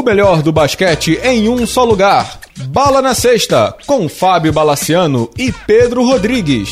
O melhor do basquete em um só lugar. Bala na Sexta, com Fábio Balaciano e Pedro Rodrigues.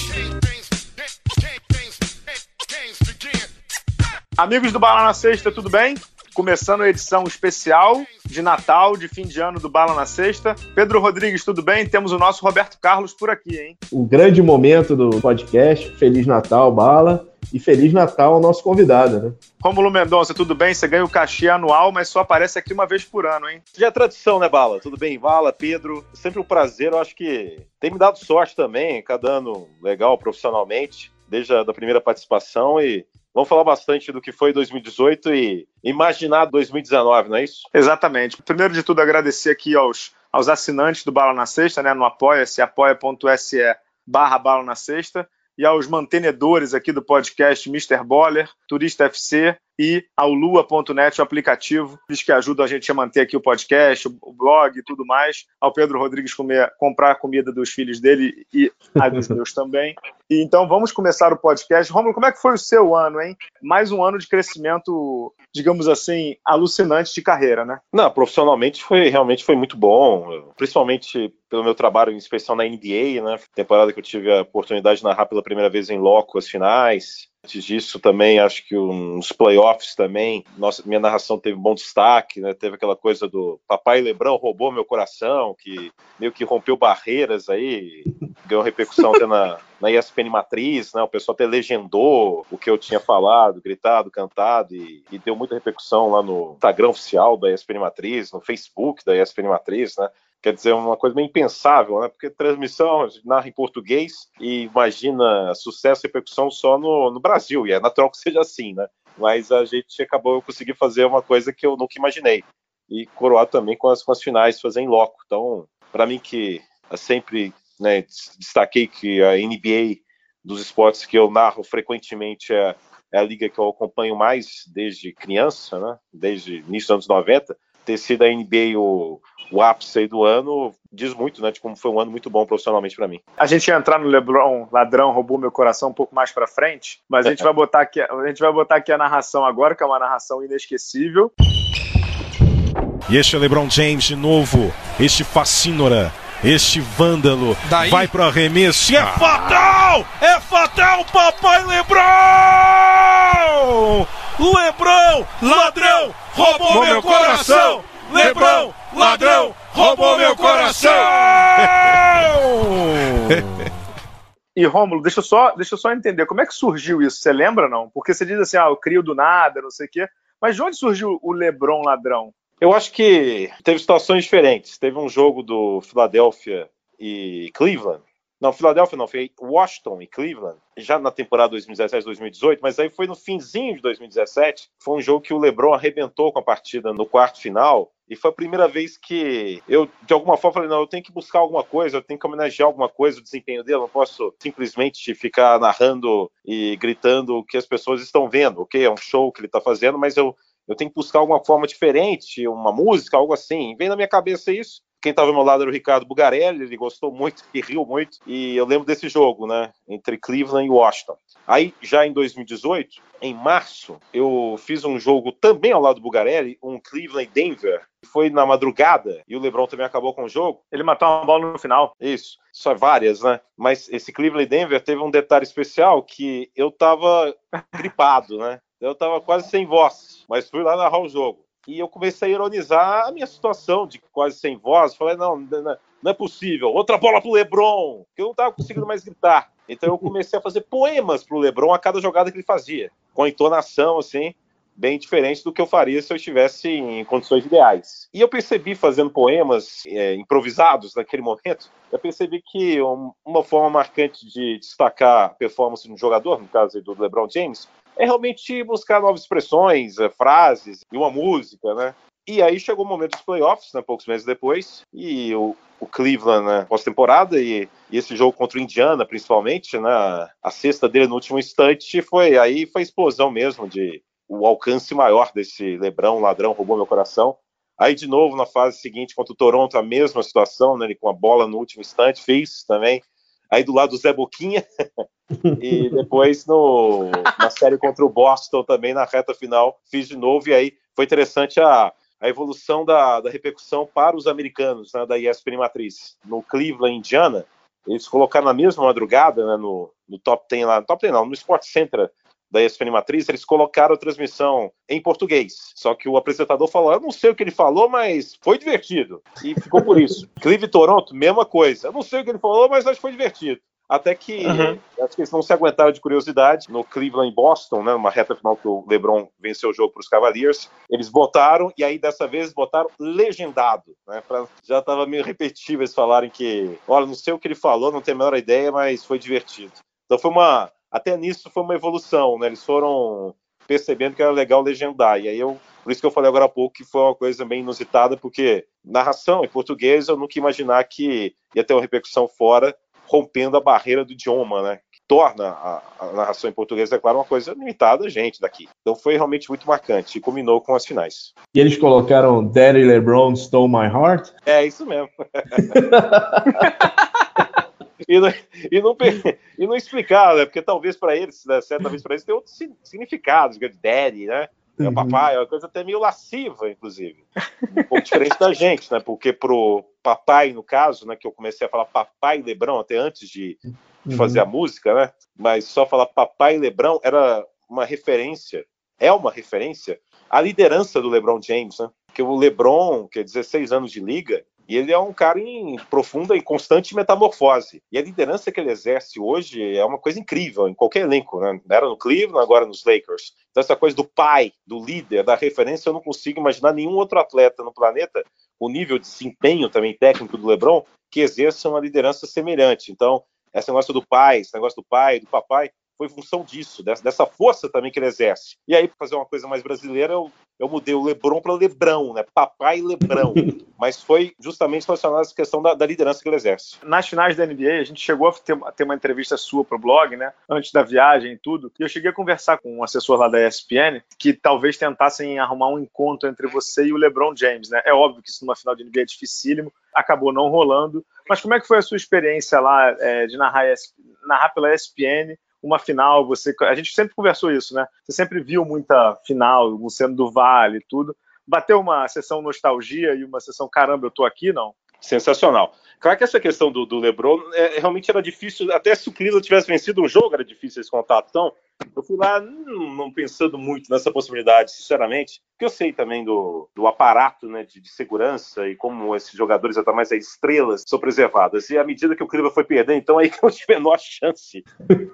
Amigos do Bala na Sexta, tudo bem? Começando a edição especial de Natal, de fim de ano do Bala na Sexta. Pedro Rodrigues, tudo bem? Temos o nosso Roberto Carlos por aqui, hein? O grande momento do podcast. Feliz Natal, Bala. E Feliz Natal ao nosso convidado, né? Rômulo Mendonça, tudo bem? Você ganha o cachê anual, mas só aparece aqui uma vez por ano, hein? Já é tradição, né, Bala? Tudo bem? Bala, Pedro, sempre um prazer. Eu acho que tem me dado sorte também, cada ano legal profissionalmente, desde a da primeira participação e Vamos falar bastante do que foi 2018 e imaginar 2019, não é isso? Exatamente. Primeiro de tudo, agradecer aqui aos, aos assinantes do Bala na Sexta, né, no apoia-se, apoia.se barra Bala na Sexta, e aos mantenedores aqui do podcast Mr. Boller, Turista FC e ao lua.net, o aplicativo, eles que ajudam a gente a manter aqui o podcast, o blog e tudo mais, ao Pedro Rodrigues comer, comprar a comida dos filhos dele e a dos meus também. E então vamos começar o podcast. Romulo, como é que foi o seu ano, hein? Mais um ano de crescimento, digamos assim, alucinante de carreira, né? Não, profissionalmente foi realmente foi muito bom, principalmente pelo meu trabalho em especial na NBA, né? Temporada que eu tive a oportunidade de narrar pela primeira vez em loco as finais. Antes disso, também acho que uns playoffs também, nossa, minha narração teve bom destaque, né? Teve aquela coisa do Papai Lebrão roubou meu coração, que meio que rompeu barreiras aí, ganhou repercussão até na, na ESPN Matriz, né? O pessoal até legendou o que eu tinha falado, gritado, cantado, e, e deu muita repercussão lá no Instagram oficial da ESPN Matriz, no Facebook da ESPN Matriz, né? Quer dizer, uma coisa meio impensável, né? Porque transmissão narra em português e imagina sucesso e repercussão só no, no Brasil, e é natural que seja assim, né? Mas a gente acabou, eu consegui fazer uma coisa que eu nunca imaginei. E coroar também com as, com as finais, fazer em loco. Então, para mim que sempre né, destaquei que a NBA dos esportes que eu narro frequentemente é, é a liga que eu acompanho mais desde criança, né? Desde início dos anos 90 ter sido a NBA o, o ápice do ano diz muito, né, de como foi um ano muito bom profissionalmente para mim. A gente ia entrar no LeBron, ladrão roubou meu coração um pouco mais para frente, mas a gente vai botar aqui, a gente vai botar aqui a narração agora, que é uma narração inesquecível. E este é LeBron James de novo, este fascínora, este vândalo, Daí? vai pro arremesso e é ah. fatal! É fatal, papai LeBron! LeBron, ladrão, roubou meu coração! Lebrão, ladrão, roubou meu coração! E Rômulo, deixa eu só, deixa eu só entender, como é que surgiu isso? Você lembra não? Porque você diz assim, ah, eu crio do nada, não sei o quê. Mas de onde surgiu o Lebron ladrão? Eu acho que teve situações diferentes. Teve um jogo do Philadelphia e Cleveland não, Filadélfia não, foi Washington e Cleveland, já na temporada 2017-2018, mas aí foi no finzinho de 2017. Foi um jogo que o LeBron arrebentou com a partida no quarto final. E foi a primeira vez que eu, de alguma forma, falei: não, eu tenho que buscar alguma coisa, eu tenho que homenagear alguma coisa, o desempenho dele. Eu não posso simplesmente ficar narrando e gritando o que as pessoas estão vendo, ok? É um show que ele está fazendo, mas eu, eu tenho que buscar alguma forma diferente, uma música, algo assim. Vem na minha cabeça isso. Quem estava ao meu lado era o Ricardo Bugarelli, ele gostou muito e riu muito. E eu lembro desse jogo, né? Entre Cleveland e Washington. Aí, já em 2018, em março, eu fiz um jogo também ao lado do Bugarelli, um Cleveland Denver. Foi na madrugada e o LeBron também acabou com o jogo. Ele matou uma bola no final. Isso, só várias, né? Mas esse Cleveland Denver teve um detalhe especial que eu tava gripado, né? Eu tava quase sem voz, mas fui lá narrar o jogo. E eu comecei a ironizar a minha situação de quase sem voz. Falei, não, não é possível. Outra bola pro Lebron, que eu não estava conseguindo mais gritar. Então eu comecei a fazer poemas pro Lebron a cada jogada que ele fazia, com entonação assim, bem diferente do que eu faria se eu estivesse em condições ideais. E eu percebi fazendo poemas é, improvisados naquele momento, eu percebi que um, uma forma marcante de destacar a performance de um jogador, no caso do LeBron James, é realmente buscar novas expressões, é, frases e uma música, né? E aí chegou o momento dos playoffs, né, poucos meses depois, e o, o Cleveland né, pós-temporada e, e, esse jogo contra o Indiana, principalmente, né, a cesta dele no último instante foi aí foi a explosão mesmo de o alcance maior desse Lebrão, ladrão, roubou meu coração. Aí de novo na fase seguinte contra o Toronto a mesma situação, né, ele com a bola no último instante fez também. Aí do lado do Zé Boquinha e depois no, na série contra o Boston também na reta final fiz de novo e aí foi interessante a a evolução da, da repercussão para os americanos né, da ESPN Matriz. No Cleveland, Indiana, eles colocaram na mesma madrugada, né, no, no top 10 lá, no top 10 não, no Sport Center da ESPN Matriz, eles colocaram a transmissão em português. Só que o apresentador falou, eu não sei o que ele falou, mas foi divertido. E ficou por isso. Cleveland Toronto, mesma coisa. Eu não sei o que ele falou, mas acho que foi divertido. Até que uhum. acho que eles não se aguentaram de curiosidade. No Cleveland e Boston, né, numa reta final que o LeBron venceu o jogo para os Cavaliers, eles botaram, e aí dessa vez botaram legendado. Né, pra, já estava meio repetitivo eles falarem que, olha, não sei o que ele falou, não tenho a menor ideia, mas foi divertido. Então foi uma. Até nisso foi uma evolução, né? Eles foram percebendo que era legal legendar. E aí eu. Por isso que eu falei agora há pouco que foi uma coisa bem inusitada, porque narração em português eu nunca ia imaginar que ia ter uma repercussão fora rompendo a barreira do idioma, né? Que torna a, a narração em português, é claro, uma coisa limitada a gente daqui. Então foi realmente muito marcante e combinou com as finais. E eles colocaram Daddy LeBron Stole My Heart? É, isso mesmo. e, não, e, não, e não explicar, né? Porque talvez para eles, né, certa vez para eles, tem outros significados, de daddy, né? Uhum. papai, é uma coisa até meio lasciva, inclusive. Um pouco diferente da gente, né? Porque pro papai, no caso, né, que eu comecei a falar papai Lebrão até antes de, de fazer a uhum. música, né? Mas só falar papai Lebrão era uma referência, é uma referência à liderança do LeBron James, né? Porque o LeBron, que é 16 anos de liga, e ele é um cara em profunda e constante metamorfose. E a liderança que ele exerce hoje é uma coisa incrível em qualquer elenco, né? Era no Cleveland, agora nos Lakers. Então, essa coisa do pai, do líder, da referência, eu não consigo imaginar nenhum outro atleta no planeta, o nível de desempenho também técnico do LeBron, que exerça uma liderança semelhante. Então, esse negócio do pai, esse negócio do pai, do papai, foi função disso, dessa força também que ele exerce. E aí, para fazer uma coisa mais brasileira, eu, eu mudei o Lebron para Lebrão, né? Papai Lebrão. Mas foi justamente relacionado a essa questão da, da, liderança que ele exerce. Nas finais da NBA, a gente chegou a ter, a ter uma entrevista sua para o blog, né? Antes da viagem e tudo. E eu cheguei a conversar com um assessor lá da ESPN que talvez tentassem arrumar um encontro entre você e o LeBron James, né? É óbvio que isso numa final de NBA é dificílimo, acabou não rolando. Mas como é que foi a sua experiência lá é, de narrar, narrar pela ESPN? Uma final, você. A gente sempre conversou isso, né? Você sempre viu muita final, Luciano do Vale e tudo. Bateu uma sessão nostalgia e uma sessão caramba, eu tô aqui, não? Sensacional. Claro que essa questão do, do LeBron é, realmente era difícil, até se o Cleveland tivesse vencido um jogo, era difícil esse contato. Então, eu fui lá não, pensando muito nessa possibilidade, sinceramente, porque eu sei também do, do aparato né, de, de, segurança e como esses jogadores, até mais as estrelas, são preservadas. E à medida que o Cleveland foi perdendo, então aí que eu tive a menor chance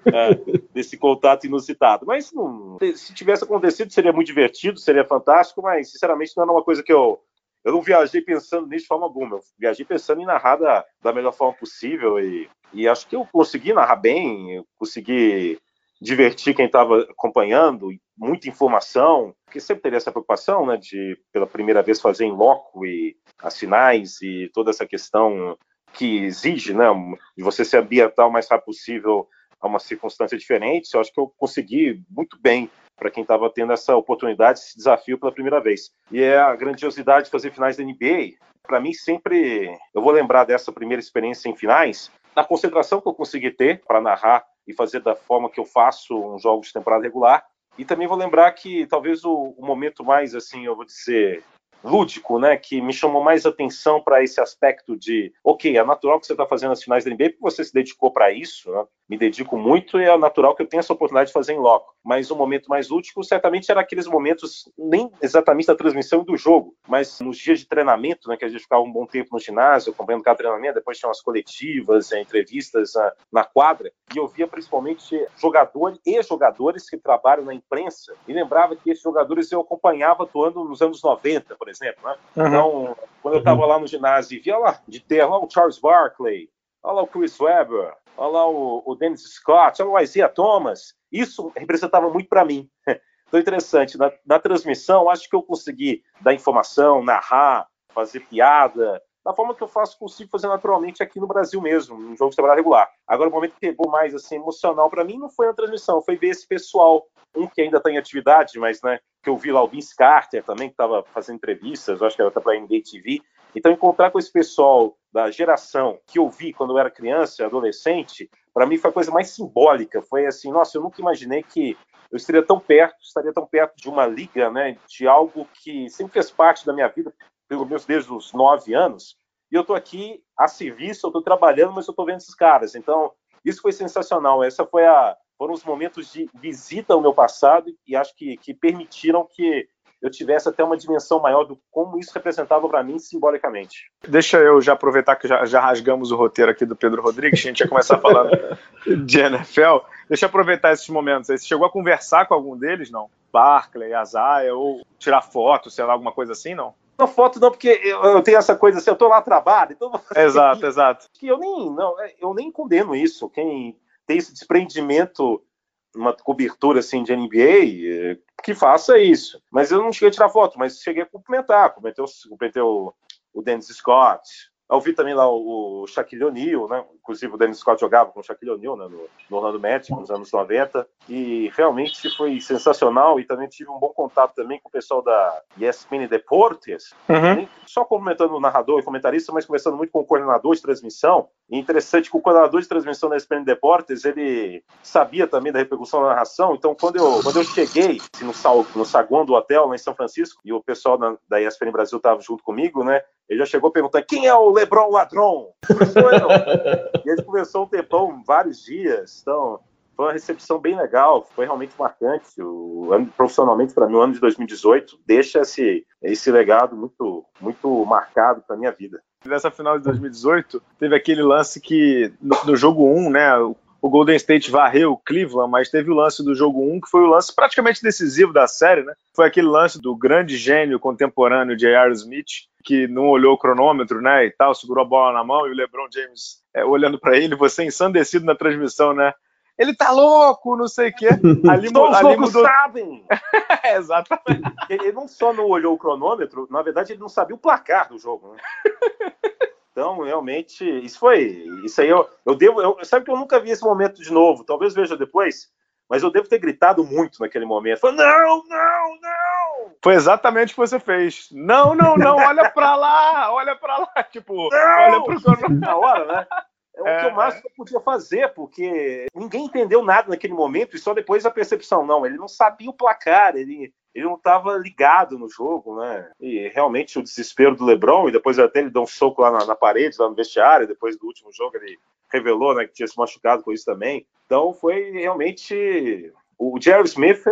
é, desse contato inusitado. Mas não, se tivesse acontecido, seria muito divertido, seria fantástico, mas sinceramente não era uma coisa que eu eu não viajei pensando nisso de forma alguma. Eu viajei pensando em narrar da, da melhor forma possível e, e acho que eu consegui narrar bem, eu consegui divertir quem estava acompanhando, muita informação, porque sempre teria essa preocupação, né, de pela primeira vez fazer em loco e as finais e toda essa questão que exige, né, de você se ambientar o mais rápido possível a uma circunstância diferente. Eu acho que eu consegui muito bem para quem estava tendo essa oportunidade, esse desafio pela primeira vez. E é a grandiosidade de fazer finais da NBA. Para mim, sempre eu vou lembrar dessa primeira experiência em finais, da concentração que eu consegui ter para narrar e fazer da forma que eu faço um jogo de temporada regular. E também vou lembrar que talvez o, o momento mais, assim, eu vou dizer, lúdico, né, que me chamou mais atenção para esse aspecto de, ok, é natural que você está fazendo as finais da NBA porque você se dedicou para isso, né? Me dedico muito e é natural que eu tenha essa oportunidade de fazer em loco. Mas o momento mais lúdico certamente era aqueles momentos, nem exatamente da transmissão e do jogo, mas nos dias de treinamento, né, que a gente ficava um bom tempo no ginásio, acompanhando cada treinamento, depois tinha umas coletivas, eh, entrevistas na, na quadra, e eu via principalmente jogadores e jogadores que trabalham na imprensa, e lembrava que esses jogadores eu acompanhava atuando nos anos 90, por exemplo, exemplo. Né? Uhum. Então, quando eu estava lá no ginásio e via lá de terra, lá o Charles Barkley, olha lá o Chris Webber, olha lá o, o Dennis Scott, olha o Isaiah Thomas, isso representava muito para mim. Então, interessante, na, na transmissão, acho que eu consegui dar informação, narrar, fazer piada, da forma que eu faço, consigo fazer naturalmente aqui no Brasil mesmo, no jogo de trabalho regular. Agora, o momento que pegou mais assim, emocional para mim não foi na transmissão, foi ver esse pessoal, um que ainda está em atividade, mas né, que eu vi lá o Vince Carter também, que estava fazendo entrevistas, acho que era para a NBA TV. Então, encontrar com esse pessoal da geração que eu vi quando eu era criança, adolescente, para mim foi a coisa mais simbólica. Foi assim, nossa, eu nunca imaginei que eu estaria tão perto, estaria tão perto de uma liga, né, de algo que sempre fez parte da minha vida, pelo menos desde os nove anos, e eu estou aqui a serviço, eu estou trabalhando, mas eu estou vendo esses caras. Então, isso foi sensacional. Essa foi a foram os momentos de visita ao meu passado e acho que, que permitiram que eu tivesse até uma dimensão maior do como isso representava para mim simbolicamente. Deixa eu já aproveitar que já, já, rasgamos o roteiro aqui do Pedro Rodrigues, a gente ia começar falando de NFL. Deixa eu aproveitar esses momentos aí. Você chegou a conversar com algum deles, não? Barclay, Azaia, ou tirar foto, sei lá, alguma coisa assim, não? Não, foto não, porque eu, eu, tenho essa coisa assim, eu tô lá trabalho, então... Exato, exato. Que eu nem, não, eu nem condeno isso. Quem tem esse desprendimento uma cobertura assim de NBA, que faça isso. Mas eu não cheguei a tirar foto, mas cheguei a cumprimentar. Cumprimentei o, o Dennis Scott, eu vi também lá o, o Shaquille O'Neal, né? Inclusive o Dennis Scott jogava com o Shaquille O'Neal né? no, no Orlando Magic nos anos 90 e realmente foi sensacional e também tive um bom contato também com o pessoal da ESPN Deportes, uhum. só cumprimentando o narrador e comentarista, mas conversando muito com o coordenador de transmissão. E interessante que o coordenador de transmissão da ESPN Deportes, ele sabia também da repercussão da narração, então quando eu, quando eu cheguei assim, no, sal, no saguão do hotel lá em São Francisco e o pessoal da, da ESPN Brasil estava junto comigo, né? Ele já chegou perguntando quem é o Lebron Ladrão? e ele conversou um tempão, vários dias. Então, foi uma recepção bem legal, foi realmente marcante. O ano, profissionalmente, para mim, o ano de 2018 deixa esse, esse legado muito, muito marcado para minha vida. Nessa final de 2018, teve aquele lance que, no, no jogo 1, né, o Golden State varreu o Cleveland, mas teve o lance do jogo 1, que foi o lance praticamente decisivo da série, né? Foi aquele lance do grande gênio contemporâneo J.R. Smith, que não olhou o cronômetro, né, e tal, segurou a bola na mão, e o LeBron James é, olhando para ele, você ensandecido na transmissão, né? Ele tá louco, não sei o quê. Ali, Todos ali mudou... sabem! Exatamente. Ele não só não olhou o cronômetro, na verdade ele não sabia o placar do jogo, né? Então, realmente, isso foi. Isso aí eu, eu devo. Eu, sabe que eu nunca vi esse momento de novo. Talvez veja depois, mas eu devo ter gritado muito naquele momento. Falei, não, não, não! Foi exatamente o que você fez. Não, não, não, olha pra lá, olha pra lá. Tipo, não! olha pro Na hora, né? É o é, que eu mais podia fazer, porque ninguém entendeu nada naquele momento e só depois a percepção. Não, ele não sabia o placar, ele, ele não estava ligado no jogo, né? E realmente o desespero do LeBron, e depois até ele deu um soco lá na, na parede, lá no vestiário, depois do último jogo ele revelou né, que tinha se machucado com isso também. Então foi realmente. O Jerry Smith,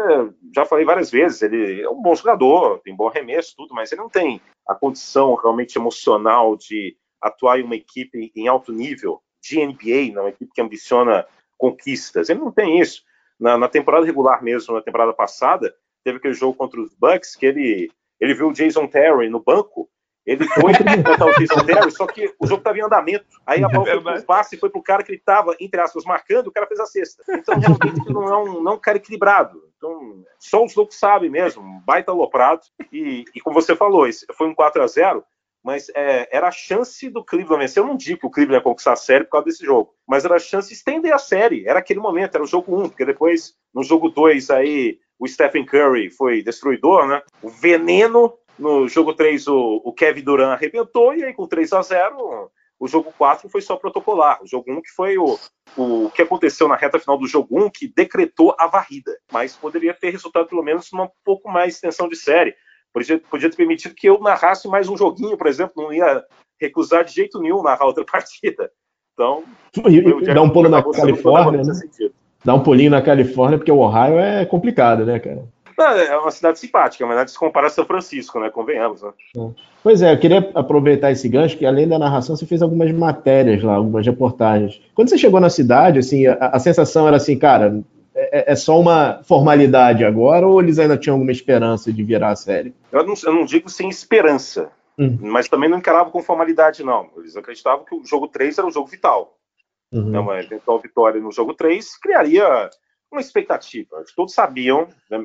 já falei várias vezes, ele é um bom jogador, tem bom arremesso, tudo, mas ele não tem a condição realmente emocional de atuar em uma equipe em alto nível de NBA, não, uma equipe que ambiciona conquistas. Ele não tem isso. Na, na temporada regular mesmo, na temporada passada, teve aquele jogo contra os Bucks que ele, ele viu o Jason Terry no banco, ele foi botar o Jason Terry, só que o jogo estava em andamento. Aí a bola foi pro passe foi pro cara que ele estava, entre aspas, marcando, o cara fez a cesta. Então, realmente, não é um, não é um cara equilibrado. Então, só os loucos sabem mesmo, um baita aloprado. E, e como você falou, foi um 4 a 0 mas é, era a chance do Cleveland vencer. Eu não digo que o Cleveland ia conquistar a série por causa desse jogo, mas era a chance de estender a série. Era aquele momento, era o jogo 1, porque depois, no jogo 2, aí o Stephen Curry foi destruidor, né? O veneno. No jogo 3, o, o Kevin Durant arrebentou, e aí com 3 a 0 o jogo 4 foi só protocolar. O jogo 1 que foi o, o que aconteceu na reta final do jogo 1, que decretou a varrida. Mas poderia ter resultado pelo menos numa pouco mais extensão de série. Podia, podia ter permitido que eu narrasse mais um joguinho, por exemplo, não ia recusar de jeito nenhum narrar outra partida. Então. dá um pulo na Califórnia. Né? Dá um pulinho na Califórnia, porque o Ohio é complicado, né, cara? É uma cidade simpática, mas nada se compara a São Francisco, né? Convenhamos, né? É. Pois é, eu queria aproveitar esse gancho, que além da narração, você fez algumas matérias lá, algumas reportagens. Quando você chegou na cidade, assim, a, a sensação era assim, cara, é, é, só uma formalidade agora ou eles ainda tinham alguma esperança de virar a série? Eu não, eu não digo sem esperança, uhum. mas também não encaravam com formalidade, não. Eles acreditavam que o jogo 3 era o jogo vital. Uhum. Então, uma eventual vitória no jogo 3 criaria uma expectativa. Todos sabiam, né,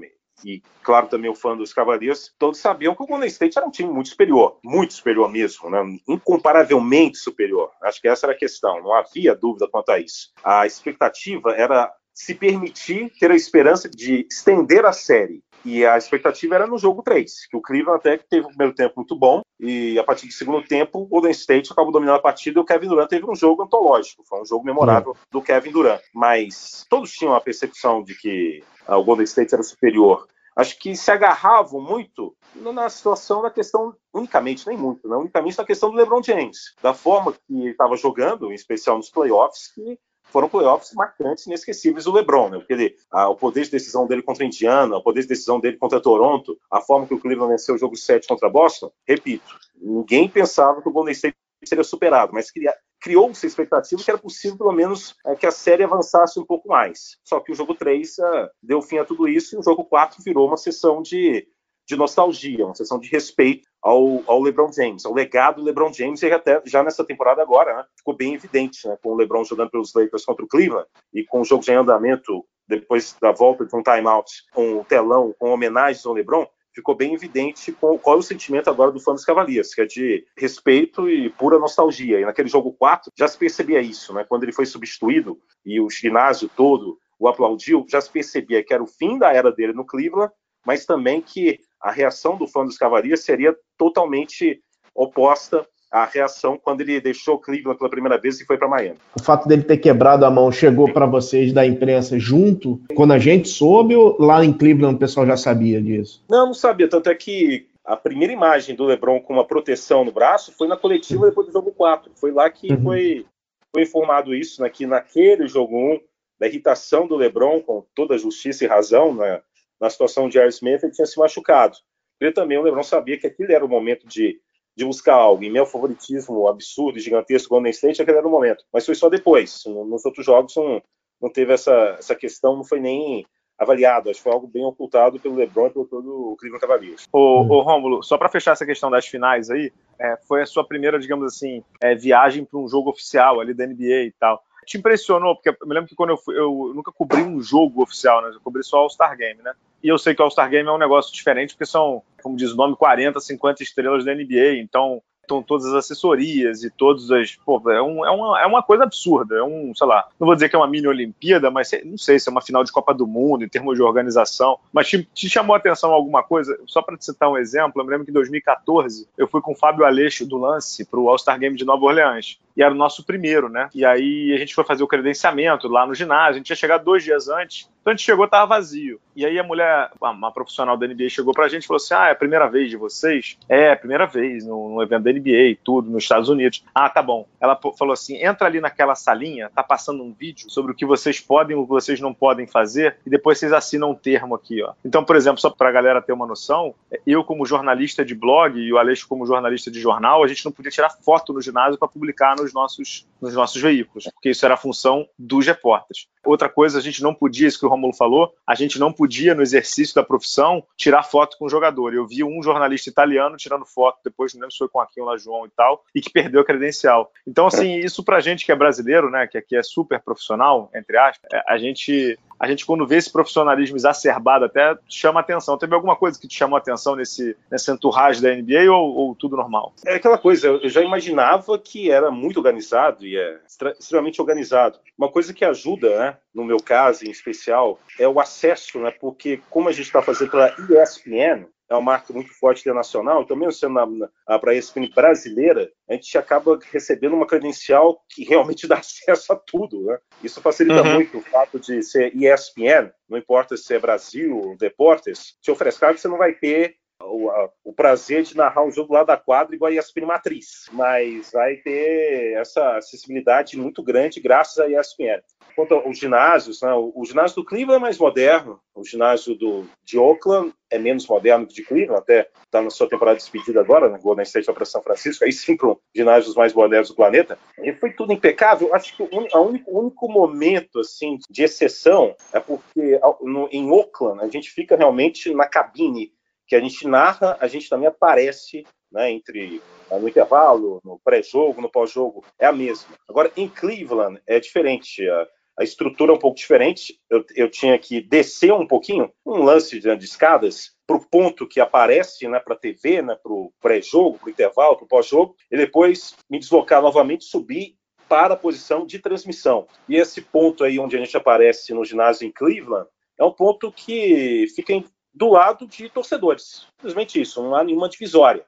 e claro também o fã dos Cavaliers, todos sabiam que o Golden State era um time muito superior, muito superior mesmo, né? incomparavelmente superior. Acho que essa era a questão, não havia dúvida quanto a isso. A expectativa era se permitir ter a esperança de estender a série E a expectativa era no jogo 3, que o Cleveland até teve um primeiro tempo muito bom, e a partir do segundo tempo, o Golden State acabou dominando a partida e o Kevin Durant teve um jogo antológico, foi um jogo memorável uhum. do Kevin Durant. Mas todos tinham a percepção de que ah, o Golden State era superior. Acho que se agarravam muito na situação da questão, unicamente, nem muito, né? unicamente na questão do LeBron James, da forma que ele estava jogando, em especial nos playoffs, que foram playoffs marcantes, inesquecíveis do LeBron, né? Porque ele, o poder de decisão dele contra a Indiana, o poder de decisão dele contra Toronto, a forma que o Cleveland venceu o jogo 7 contra Boston, repito, ninguém pensava que o Golden State seria superado, mas criou-se a expectativa que era possível, pelo menos, é, que a série avançasse um pouco mais. Só que o jogo 3 é, deu fim a tudo isso e o jogo 4 virou uma sessão de de nostalgia, uma sessão de respeito ao, ao, LeBron James, ao legado do LeBron James, e até já nessa temporada agora né, ficou bem evidente, né, com o LeBron jogando pelos Lakers contra o Cleveland e com o jogo em andamento depois da volta de um timeout com o telão, com homenagens ao LeBron, ficou bem evidente qual, qual é o sentimento agora do fã dos Cavaliers, que é de respeito e pura nostalgia. E naquele jogo 4 já se percebia isso, né, quando ele foi substituído e o ginásio todo o aplaudiu, já se percebia que era o fim da era dele no Cleveland, mas também que a reação do fã dos Cavaliers seria totalmente oposta à reação quando ele deixou Cleveland pela primeira vez e foi para Miami. O fato dele ter quebrado a mão chegou para vocês da imprensa junto quando a gente soube ou lá em Cleveland o pessoal já sabia disso? Não, não sabia, tanto é que a primeira imagem do LeBron com uma proteção no braço foi na coletiva depois do jogo 4. Foi lá que uhum. foi, foi informado isso, né, que naquele jogo 1, da irritação do LeBron, com toda a justiça e razão, né, na situação de Aaron Smith, ele tinha se machucado. Ele também, o LeBron sabia que aquele era o momento de, de buscar algo. Em meu favoritismo absurdo e gigantesco Golden State, aquele era o momento. Mas foi só depois. Nos outros jogos não, não teve essa, essa questão, não foi nem avaliado. Acho que foi algo bem ocultado pelo LeBron e pelo todo o Cleveland Cavaliers. Ô, ô Rômulo, só para fechar essa questão das finais aí, é, foi a sua primeira, digamos assim, é, viagem para um jogo oficial ali da NBA e tal te impressionou? Porque eu me lembro que quando eu fui, eu nunca cobri um jogo oficial, né? Eu cobri só All-Star Game, né? E eu sei que o All-Star Game é um negócio diferente, porque são, como diz o nome, 40, 50 estrelas da NBA. Então, estão todas as assessorias e todas as. Pô, é, um, é, uma, é uma coisa absurda. É um, sei lá, não vou dizer que é uma mini Olimpíada, mas não sei se é uma final de Copa do Mundo em termos de organização. Mas te, te chamou a atenção alguma coisa? Só para te citar um exemplo, eu me lembro que em 2014 eu fui com o Fábio Aleixo do Lance para o All-Star Game de Nova Orleans. E era o nosso primeiro, né? E aí a gente foi fazer o credenciamento lá no ginásio. A gente tinha chegado dois dias antes. Então a gente chegou, tava vazio. E aí a mulher, uma profissional da NBA, chegou pra gente e falou assim: Ah, é a primeira vez de vocês? É, é primeira vez no, no evento da NBA e tudo, nos Estados Unidos. Ah, tá bom. Ela falou assim: entra ali naquela salinha, tá passando um vídeo sobre o que vocês podem e o que vocês não podem fazer, e depois vocês assinam um termo aqui, ó. Então, por exemplo, só pra galera ter uma noção, eu, como jornalista de blog e o Aleixo, como jornalista de jornal, a gente não podia tirar foto no ginásio para publicar nos nossos, nos nossos veículos, porque isso era a função dos repórteres. Outra coisa, a gente não podia, isso que o Romulo falou, a gente não podia, no exercício da profissão, tirar foto com o jogador. Eu vi um jornalista italiano tirando foto, depois não lembro se foi com Aquino lá João e tal, e que perdeu a credencial. Então, assim, isso pra gente que é brasileiro, né, que aqui é super profissional, entre aspas, é, a gente a gente, quando vê esse profissionalismo exacerbado, até chama atenção. Teve alguma coisa que te chamou atenção nesse, nessa entourage da NBA ou, ou, tudo normal? É aquela coisa, eu já imaginava que era muito organizado e é extremamente organizado. Uma coisa que ajuda, né, no meu caso em especial, é o acesso, né, porque como a gente está fazendo pela ESPN, é uma marca muito forte internacional, então mesmo sendo para a ESPN brasileira, a gente acaba recebendo uma credencial que realmente dá acesso a tudo. Né? Isso facilita uhum. muito o fato de ser ESPN, não importa se é Brasil ou Deportes, te oferece. Claro que você não vai ter o, a, o, prazer de narrar um jogo lá da quadra igual a ESPN Matriz, mas vai ter essa acessibilidade muito grande graças à ESPN. Quanto aos ginásios, né, o, o, ginásio do Cleveland é mais moderno, o ginásio do, de Oakland é menos moderno que o de Cleveland, até está na sua temporada de despedida agora, né, Golden State para São Francisco, aí sim para um ginásio mais modernos do planeta, e foi tudo impecável. Acho que o, único, único momento assim de exceção é porque no, em Oakland a gente fica realmente na cabine que a gente narra, a gente também aparece né, entre ah, no intervalo, no pré-jogo, no pós-jogo, é a mesma. Agora, em Cleveland, é diferente. A, a estrutura é um pouco diferente. Eu, eu, tinha que descer um pouquinho, um lance de, de escadas, para o ponto que aparece né, para a TV, né, para o pré-jogo, para o intervalo, para o pós-jogo, e depois me deslocar novamente, subir para a posição de transmissão. E esse ponto aí onde a gente aparece no ginásio em Cleveland é um ponto que fica do lado de torcedores. Simplesmente isso, não há nenhuma divisória.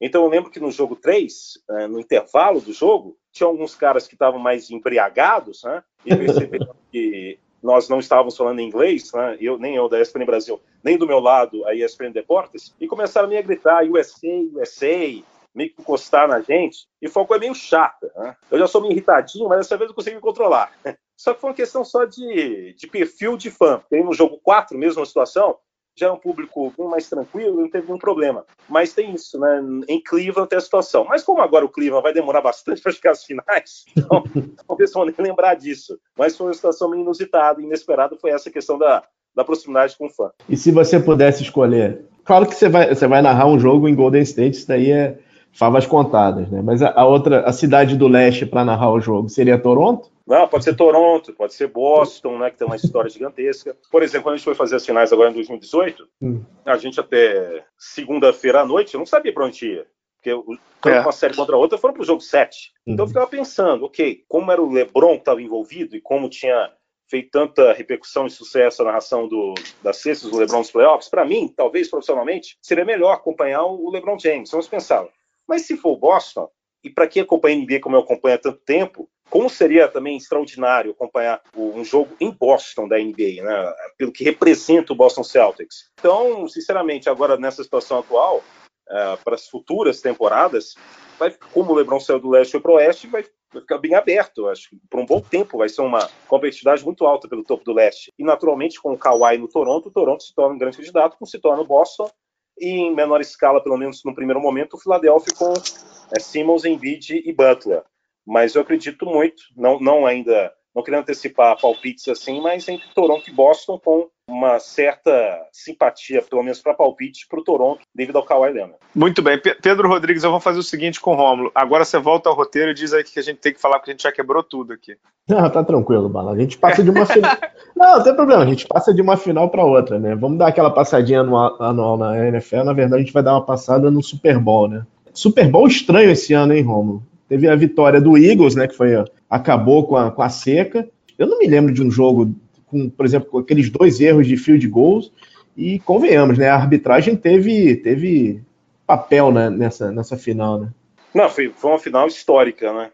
Então eu lembro que no jogo 3, eh, no intervalo do jogo, tinha alguns caras que estavam mais embriagados, né? E perceberam que nós não estávamos falando inglês, né? eu, nem eu da ESPN Brasil, nem do meu lado a ESPN Deportes, e começaram a me gritar USA, USA, meio que encostar na gente, e foi uma coisa meio chata. Né? Eu já sou meio irritadinho, mas dessa vez eu consegui me controlar. Só que foi uma questão só de, de perfil de fã. Tem no jogo 4, mesma situação, já é um público mais tranquilo, não teve nenhum problema. Mas tem isso, né? Em Cleveland tem a situação. Mas como agora o Cleveland vai demorar bastante para chegar às finais, então, talvez vão nem lembrar disso. Mas foi uma situação inusitada, inesperada, foi essa questão da, da proximidade com o fã. E se você pudesse escolher? Claro que você vai, você vai narrar um jogo em Golden State, isso daí é favas contadas, né? Mas a, a outra, a cidade do leste para narrar o jogo seria Toronto? Não, pode ser Toronto, pode ser Boston, né, que tem uma história gigantesca. Por exemplo, quando a gente foi fazer as finais agora em 2018, hum. a gente até segunda-feira à noite, eu não sabia para onde ia. Porque tanto é. uma série contra a outra foram para o jogo 7. Então eu uhum. ficava pensando, ok, como era o LeBron que estava envolvido e como tinha feito tanta repercussão e sucesso a narração do, das cestas do LeBron nos playoffs, para mim, talvez profissionalmente, seria melhor acompanhar o LeBron James. Vamos pensar. Mas se for o Boston, e para quem acompanha a NBA como eu acompanho há tanto tempo, como seria também extraordinário acompanhar um jogo em Boston da NBA, né? Pelo que representa o Boston Celtics. Então, sinceramente, agora nessa situação atual, uh, para as futuras temporadas, vai, como o LeBron saiu do leste para o oeste, vai, vai ficar bem aberto. Acho que por um bom tempo vai ser uma competitividade muito alta pelo topo do leste. E naturalmente, com o Kawhi no Toronto, o Toronto se torna um grande candidato, como se torna o Boston. E em menor escala, pelo menos no primeiro momento, o Philadelphia com é, Simmons, Embiid e Butler. Mas eu acredito muito, não, não ainda, não querendo antecipar palpites assim, mas entre Toronto e Boston com uma certa simpatia, pelo menos para palpite, para o Toronto, devido ao Kawhi Leonard. Muito bem. Pedro Rodrigues, eu vou fazer o seguinte com o Rômulo. Agora você volta ao roteiro e diz aí que a gente tem que falar, porque a gente já quebrou tudo aqui. Não, tá tranquilo, Bala. A gente passa de uma final. não, não tem problema, a gente passa de uma final para outra, né? Vamos dar aquela passadinha anual na NFL. Na verdade, a gente vai dar uma passada no Super Bowl, né? Super Bowl estranho esse ano, hein, Rômulo? Teve a vitória do Eagles, né, que foi acabou com a, com a seca. Eu não me lembro de um jogo com, por exemplo, com aqueles dois erros de field goals. E convenhamos, né, a arbitragem teve teve papel né, nessa, nessa final, né? Não, foi, foi uma final histórica, né?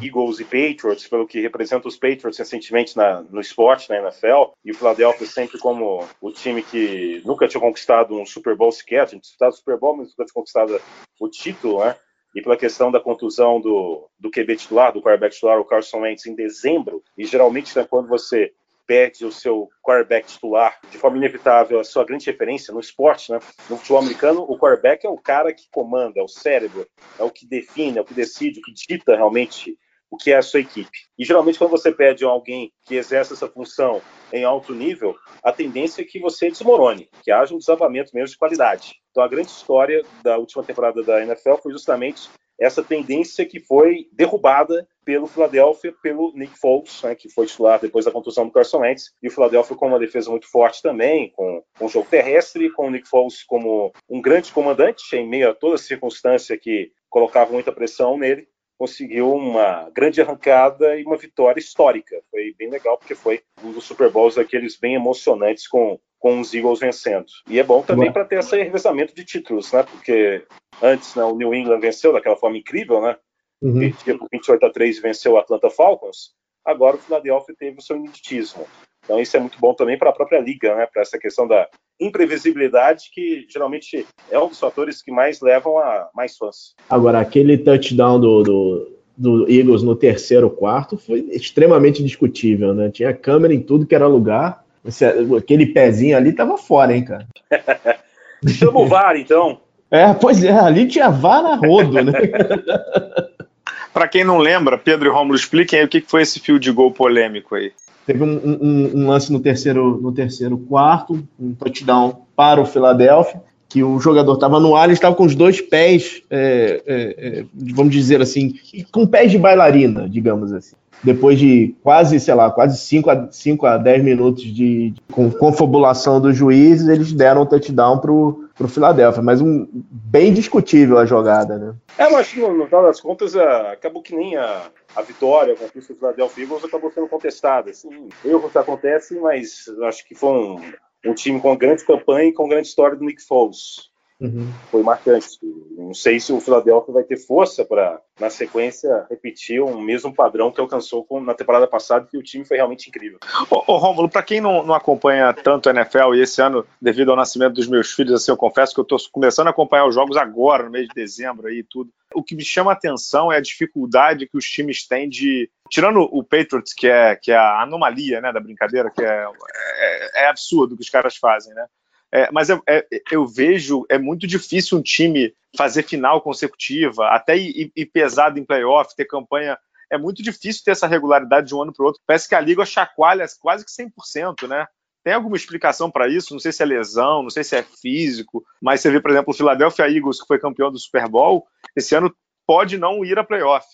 Eagles e Patriots, pelo que representa os Patriots recentemente na, no esporte, na NFL, e o Philadelphia sempre como o time que nunca tinha conquistado um Super Bowl sequer, tinha disputado o Super Bowl, mas nunca tinha conquistado o título, né? e pela questão da contusão do, do QB titular, do quarterback titular, o Carson Wentz, em dezembro, e geralmente né, quando você perde o seu quarterback titular de forma inevitável, a sua grande referência no esporte, né? No futebol americano, o quarterback é o cara que comanda, é o cérebro, é o que define, é o que decide, o que dita realmente o que é a sua equipe. E geralmente quando você pede alguém que exerce essa função em alto nível, a tendência é que você desmorone, que haja um desabamento mesmo de qualidade. Então a grande história da última temporada da NFL foi justamente essa tendência que foi derrubada pelo Philadelphia, pelo Nick Foles, né, que foi titular depois da contusão do Carson Wentz, e o Philadelphia com uma defesa muito forte também, com, um jogo terrestre, com o Nick Foles como um grande comandante, em meio a toda circunstância que colocava muita pressão nele, conseguiu uma grande arrancada e uma vitória histórica. Foi bem legal, porque foi um dos Super Bowls daqueles bem emocionantes com, com os Eagles vencendo. E é bom também para ter esse revezamento de títulos, né? Porque antes né, o New England venceu daquela forma incrível, né? Uhum. 28 a 3 venceu o Atlanta Falcons. Agora o Philadelphia teve o seu ineditismo. Então isso é muito bom também para a própria liga, né? Para essa questão da imprevisibilidade que geralmente é um dos fatores que mais levam a mais fãs. Agora aquele touchdown do, do, do Eagles no terceiro quarto foi extremamente discutível, né? Tinha câmera em tudo que era lugar. Esse, aquele pezinho ali tava fora, hein, cara? Chama o VAR, então. É, pois é, ali tinha VAR na rodo, né? Para quem não lembra, Pedro e Romulo, expliquem aí o que foi esse fio de gol polêmico aí. Teve um, um, um, lance no terceiro, no terceiro quarto, um touchdown para o Philadelphia, que o jogador estava no ar, ele estava com os dois pés, é, é, é, vamos dizer assim, com pés de bailarina, digamos assim depois de quase, sei lá, quase 5 a, 5 a 10 minutos de, de confabulação dos juízes, eles deram um touchdown pro, pro Philadelphia, mas um bem discutível a jogada, né? É, mas no, no final das contas, a, acabou que nem a, a vitória com o Philadelphia Eagles acabou sendo contestada. Assim, erros acontecem, mas acho que foi um, um time com grande campanha e com grande história do Nick Foles. Uhum. Foi marcante. Não sei se o Philadelphia vai ter força para, na sequência, repetir o mesmo padrão que alcançou com, na temporada passada, que o time foi realmente incrível. Ô, ô Rômulo, para quem não, não, acompanha tanto a NFL, e esse ano, devido ao nascimento dos meus filhos, assim, eu confesso que eu estou começando a acompanhar os jogos agora, no mês de dezembro aí tudo. O que me chama a atenção é a dificuldade que os times têm de. Tirando o Patriots, que é, que é a anomalia né, da brincadeira, que é, é, é absurdo o que os caras fazem, né? É, mas eu, é, eu, vejo, é muito difícil um time fazer final consecutiva, até ir, ir, pesado em playoff, ter campanha. É muito difícil ter essa regularidade de um ano para o outro. Parece que a liga chacoalha quase que 100%, né? Tem alguma explicação para isso? Não sei se é lesão, não sei se é físico, mas você vê, por exemplo, o Philadelphia Eagles, que foi campeão do Super Bowl, esse ano pode não ir a playoff.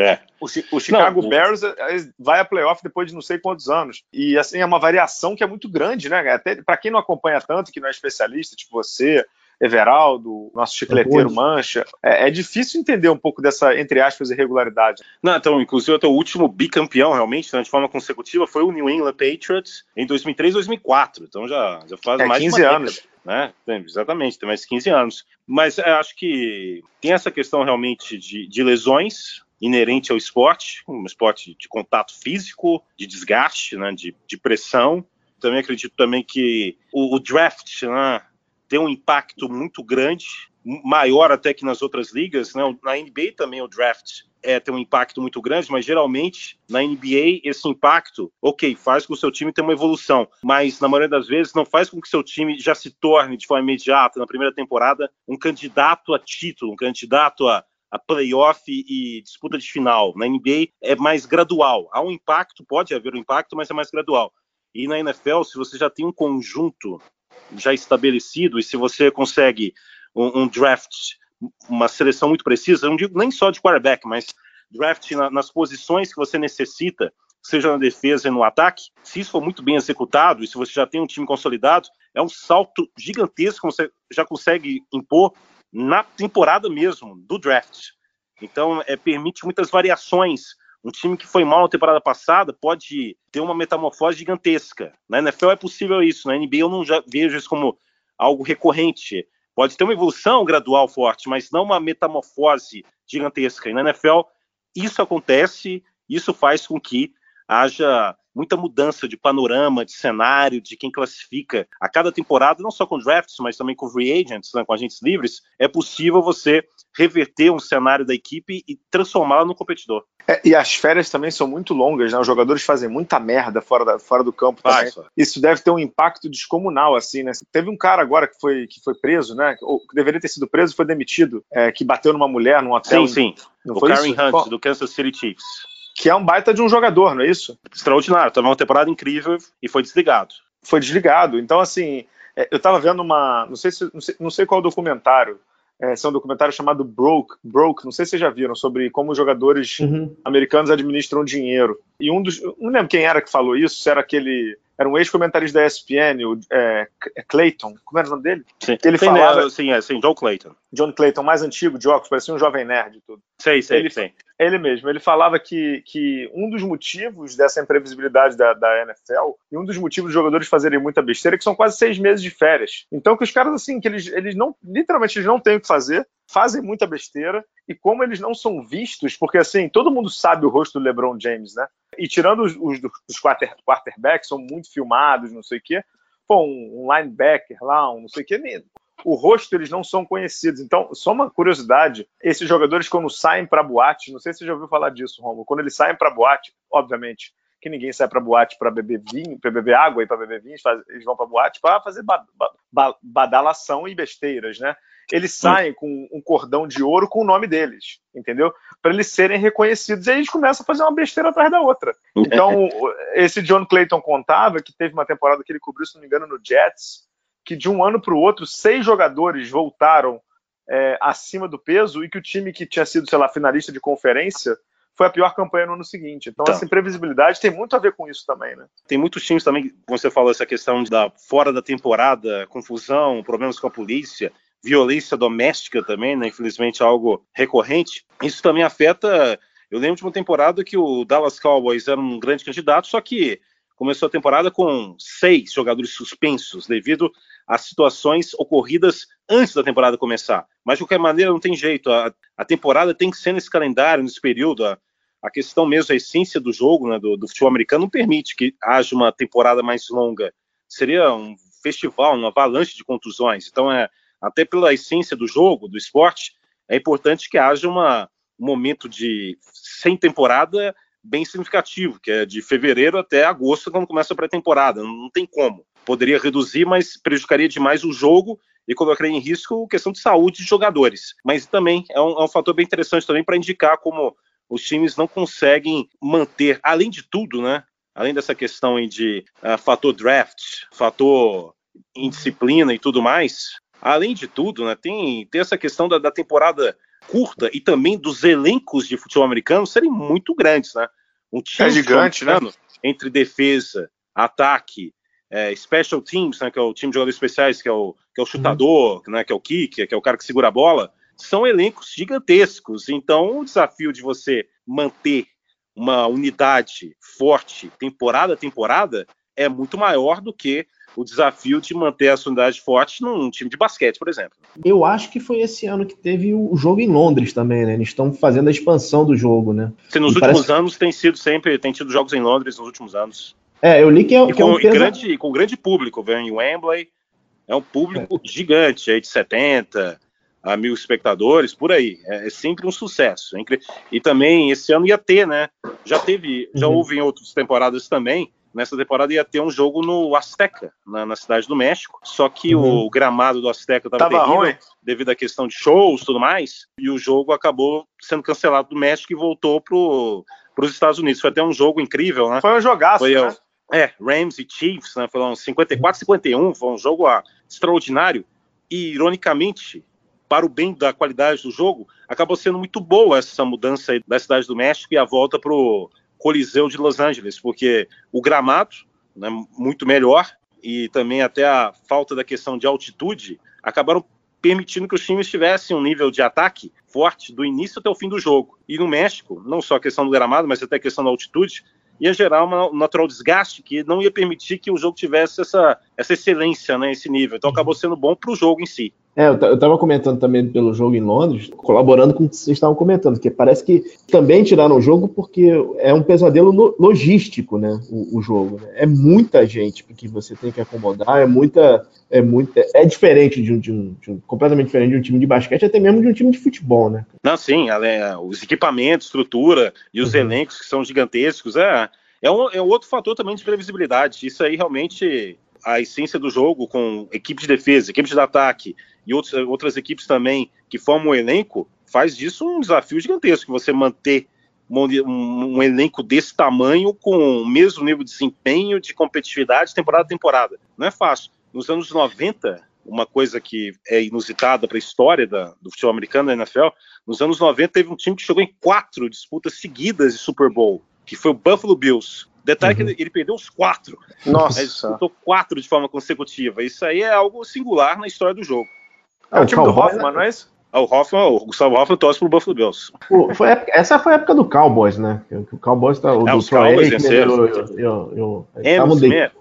É. O, o Chicago não, Bears é, é, vai a playoff depois de não sei quantos anos. E assim, é uma variação que é muito grande, né? Até para quem não acompanha tanto, que não é especialista, tipo você, Everaldo, nosso chicleteiro Mancha, é, é, difícil entender um pouco dessa, entre aspas, irregularidade. Não, então, inclusive, até o último bicampeão, realmente, né, de forma consecutiva, foi o New England Patriots em 2003 2004. Então já, já faz é, mais 15 de uma anos. Década, né? Tem, exatamente, tem mais 15 anos. Mas é, acho que tem essa questão realmente de, de lesões, inerente ao esporte, um esporte de contato físico, de desgaste, né, de, de pressão. Também acredito também que o, o draft né, tem um impacto muito grande, maior até que nas outras ligas. Né? Na NBA também o draft é, tem um impacto muito grande, mas geralmente na NBA esse impacto, ok, faz com que o seu time tenha uma evolução, mas na maioria das vezes não faz com que seu time já se torne de forma imediata, na primeira temporada, um candidato a título, um candidato a a playoff e disputa de final. Na NBA é mais gradual. Há um impacto, pode haver um impacto, mas é mais gradual. E na NFL, se você já tem um conjunto já estabelecido e se você consegue um, um draft, uma seleção muito precisa, não digo nem só de quarterback, mas draft na, nas posições que você necessita, seja na defesa e no ataque, se isso for muito bem executado e se você já tem um time consolidado, é um salto gigantesco que você já consegue impor na temporada mesmo do draft. Então, é, permite muitas variações. Um time que foi mal na temporada passada pode ter uma metamorfose gigantesca. Na NFL é possível isso, na NBA eu não vejo isso como algo recorrente. Pode ter uma evolução gradual forte, mas não uma metamorfose gigantesca. E na NFL isso acontece, isso faz com que haja muita mudança de panorama, de cenário, de quem classifica. A cada temporada, não só com drafts, mas também com free agents, né, com agentes livres, é possível você reverter um cenário da equipe e transformá-la no competidor. É, e as férias também são muito longas, né? Os jogadores fazem muita merda fora, da, fora do campo também. Isso deve ter um impacto descomunal, assim, né? Teve um cara agora que foi, que foi preso, né? Ou que deveria ter sido preso, foi demitido, é, que bateu numa mulher num hotel. Sim, sim. Não o Karen Hunt, do Kansas City Chiefs que é um baita de um jogador, não é isso? Extraordinário, teve uma temporada incrível e foi desligado. Foi desligado. Então, assim, é, eu estava vendo uma. Não sei, se, não sei, não sei qual documentário. É, é um documentário chamado Broke, Broke, não sei se vocês já viram, sobre como os jogadores uhum. americanos administram dinheiro. E um dos. Não lembro quem era que falou isso, se era aquele era um ex-comentarista da ESPN, o é, é, Clayton, como era o nome dele? Sim, ele sim, falava, né? sim, é, sim, John Clayton. John Clayton, mais antigo de óculos, parecia um jovem nerd e tudo. Sei, sei, ele, sim. Ele mesmo, ele falava que, que um dos motivos dessa imprevisibilidade da, da NFL e um dos motivos dos jogadores fazerem muita besteira é que são quase seis meses de férias. Então que os caras, assim, que eles, eles não, literalmente, eles não têm o que fazer, fazem muita besteira e como eles não são vistos, porque assim, todo mundo sabe o rosto do LeBron James, né? E tirando os, os, os quarter, quarterbacks, são muito filmados, não sei o quê. Pô, um, um linebacker lá, um não sei o quê, o rosto eles não são conhecidos. Então, só uma curiosidade: esses jogadores, quando saem para boate, não sei se você já ouviu falar disso, Romulo, quando eles saem para boate, obviamente que ninguém sai para boate para beber vinho, para beber água e para beber vinho, eles vão para boate para fazer badalação e besteiras, né? Eles saem com um cordão de ouro com o nome deles, entendeu? Para eles serem reconhecidos. E aí eles começam a fazer uma besteira atrás da outra. Então, esse John Clayton contava que teve uma temporada que ele cobriu, se não me engano, no Jets, que de um ano para o outro, seis jogadores voltaram é, acima do peso e que o time que tinha sido, sei lá, finalista de conferência foi a pior campanha no ano seguinte. Então, então, essa imprevisibilidade tem muito a ver com isso também, né? Tem muitos times também, como você falou, essa questão da fora da temporada, confusão, problemas com a polícia violência doméstica também, né? Infelizmente algo recorrente. Isso também afeta. Eu lembro de uma temporada que o Dallas Cowboys era um grande candidato, só que começou a temporada com seis jogadores suspensos devido a situações ocorridas antes da temporada começar. Mas de qualquer maneira, não tem jeito. A, a temporada tem que ser nesse calendário, nesse período. A, a questão mesmo, a essência do jogo, né, do, do, futebol americano, não permite que haja uma temporada mais longa. Seria um festival, uma avalanche de contusões. Então, é, até pela essência do jogo, do esporte, é importante que haja uma, um momento de sem temporada bem significativo, que é de fevereiro até agosto, quando começa a pré-temporada. Não tem como. Poderia reduzir, mas prejudicaria demais o jogo e colocaria em risco a questão de saúde de jogadores. Mas também é um, é um fator bem interessante também para indicar como os times não conseguem manter, além de tudo, né? Além dessa questão de uh, fator draft, fator indisciplina e tudo mais, além de tudo, né, tem, tem essa questão da, da temporada curta e também dos elencos de futebol americano serem muito grandes, né? Um time é gigante, né? Entre defesa, ataque, é, special teams, né, que é o time de jogadores especiais, que é o, que é o chutador, uhum. né, que é o kicker, que é o cara que segura a bola, são elencos gigantescos. Então, o desafio de você manter uma unidade forte temporada a temporada é muito maior do que o desafio de manter a sua unidade forte num time de basquete, por exemplo. Eu acho que foi esse ano que teve o jogo em Londres também, né? Eles estão fazendo a expansão do jogo, né? Sim, nos e últimos parece... anos tem sido sempre, tem tido jogos em Londres nos últimos anos. É, eu li que é, e que é um pesa... grande, com grande público, vem em Wembley, é um público é. gigante, aí de 70 a mil espectadores, por aí. É, é sempre um sucesso. É e também esse ano ia ter, né? Já teve, já uhum. houve em outras temporadas também, nessa temporada ia ter um jogo no Azteca, na, na cidade do México. Só que uhum. o gramado do Azteca estava terrível ruim. devido à questão de shows e tudo mais. E o jogo acabou sendo cancelado do México e voltou para os Estados Unidos. Foi até um jogo incrível, né? Foi um jogaço, foi, né? É, Rams e Chiefs, né? Foi um 54-51, foi um jogo ah, extraordinário. E, ironicamente, para o bem da qualidade do jogo, acabou sendo muito boa essa mudança da cidade do México e a volta para o Coliseu de Los Angeles, porque o gramado, né, muito melhor, e também até a falta da questão de altitude, acabaram permitindo que os times tivessem um nível de ataque forte do início até o fim do jogo. E no México, não só a questão do gramado, mas até a questão da altitude, ia gerar um natural desgaste que não ia permitir que o jogo tivesse essa, essa excelência, né, esse nível. Então acabou sendo bom para o jogo em si. É, eu estava comentando também pelo jogo em Londres, colaborando com o que vocês estavam comentando, que parece que também tiraram o jogo porque é um pesadelo logístico, né? O, o jogo. Né? É muita gente que você tem que acomodar, é muita. É, muita, é diferente de um, de, um, de um, completamente diferente de um time de basquete, até mesmo de um time de futebol, né? Não, sim, os equipamentos, estrutura e os uhum. elencos que são gigantescos, é, é, um, é um outro fator também de previsibilidade. Isso aí realmente a essência do jogo com equipes de defesa, equipes de ataque e outros, outras equipes também que formam o elenco, faz disso um desafio gigantesco, você manter um, um, um, elenco desse tamanho com o mesmo nível de desempenho, de competitividade, temporada a temporada. Não é fácil. Nos anos 90, uma coisa que é inusitada para a história da, do futebol americano da NFL, nos anos 90 teve um time que chegou em quatro disputas seguidas de Super Bowl, que foi o Buffalo Bills. Detalhe uhum. que ele, ele, perdeu os quatro. Nossa. Ele disputou quatro de forma consecutiva. Isso aí é algo singular na história do jogo. É, é o time do Hoffman, não é isso? Ah, o Hoffman, o Gustavo Hoffman torce pro Buffalo Bills. Pô, foi época, essa foi a época do Cowboys, né? O Cowboys tá. O é, os Cowboys venceram. Smith.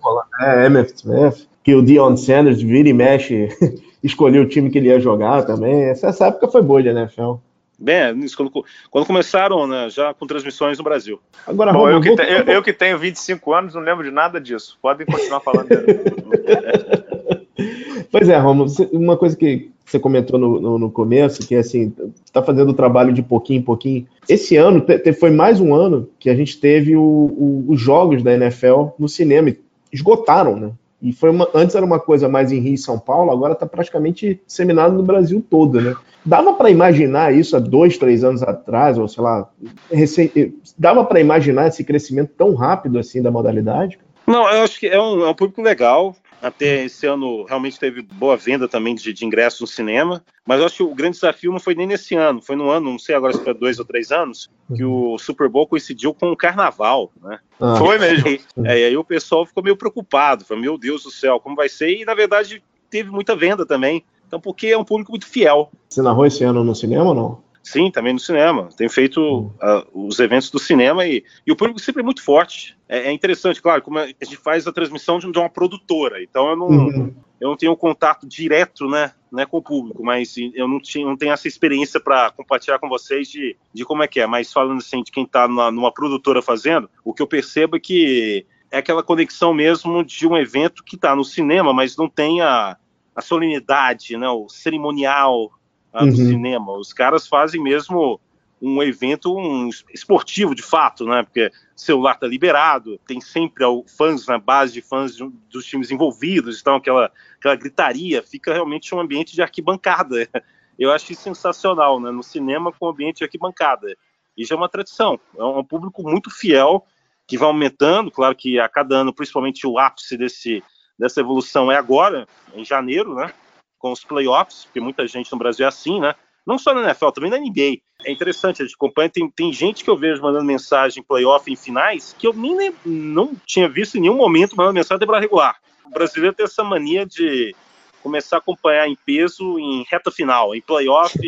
É, Emmett Smith. Que o Dion Sanders vira e mexe, escolheu o time que ele ia jogar também. Essa, essa época foi boa de NFL. Bem, quando, quando começaram, né, já com transmissões no Brasil. Agora, Bom, eu, que te, eu, eu, que tenho 25 anos, não lembro de nada disso. Podem continuar falando. pois é, Romulo, uma coisa que você comentou no, no, no começo, que é assim, está fazendo o trabalho de pouquinho em pouquinho. Esse ano te, foi mais um ano que a gente teve o, o, os jogos da NFL no cinema. Esgotaram, né? E foi uma, antes era uma coisa mais em Rio e São Paulo, agora está praticamente disseminado no Brasil todo, né? Dava para imaginar isso há dois, três anos atrás, ou sei lá, recém, dava para imaginar esse crescimento tão rápido assim da modalidade? Não, eu acho que é um, é um público legal. Até esse ano realmente teve boa venda também de, de ingressos no cinema, mas eu acho que o grande desafio não foi nem nesse ano, foi no ano, não sei agora se foi dois ou três anos, que o Super Bowl coincidiu com o carnaval, né? Ah. Foi mesmo. E, é, e aí o pessoal ficou meio preocupado, foi, meu Deus do céu, como vai ser? E na verdade teve muita venda também, então porque é um público muito fiel. Você narrou esse ano no cinema ou não? Sim, também no cinema. Tenho feito uh, os eventos do cinema e, e, o público sempre é muito forte. É, é interessante, claro, como a gente faz a transmissão de, uma produtora, então eu não, uhum. eu não tenho contato direto né, né, com o público, mas eu não, tinha, não tenho essa experiência para compartilhar com vocês de, de como é que é. Mas falando assim, de quem está numa, numa produtora fazendo, o que eu percebo é que é aquela conexão mesmo de um evento que está no cinema, mas não tem a, a solenidade, né, o cerimonial ah, uhum. do cinema. Os caras fazem mesmo um evento um esportivo de fato, né? Porque celular tá liberado, tem sempre fãs na base de fãs de, dos times envolvidos, então aquela, aquela gritaria fica realmente um ambiente de arquibancada. Eu acho sensacional, né? No cinema com ambiente de arquibancada. E já é uma tradição, é um público muito fiel que vai aumentando, claro que a cada ano, principalmente o ápice desse, dessa evolução é agora, em janeiro, né? Com os playoffs, porque muita gente no Brasil é assim, né? Não só na NFL, também na NBA. É interessante, a gente acompanha, tem, tem gente que eu vejo mandando mensagem em playoff em finais que eu nem não tinha visto em nenhum momento mandando mensagem temporada regular. O brasileiro tem essa mania de começar a acompanhar em peso em reta final, em playoff,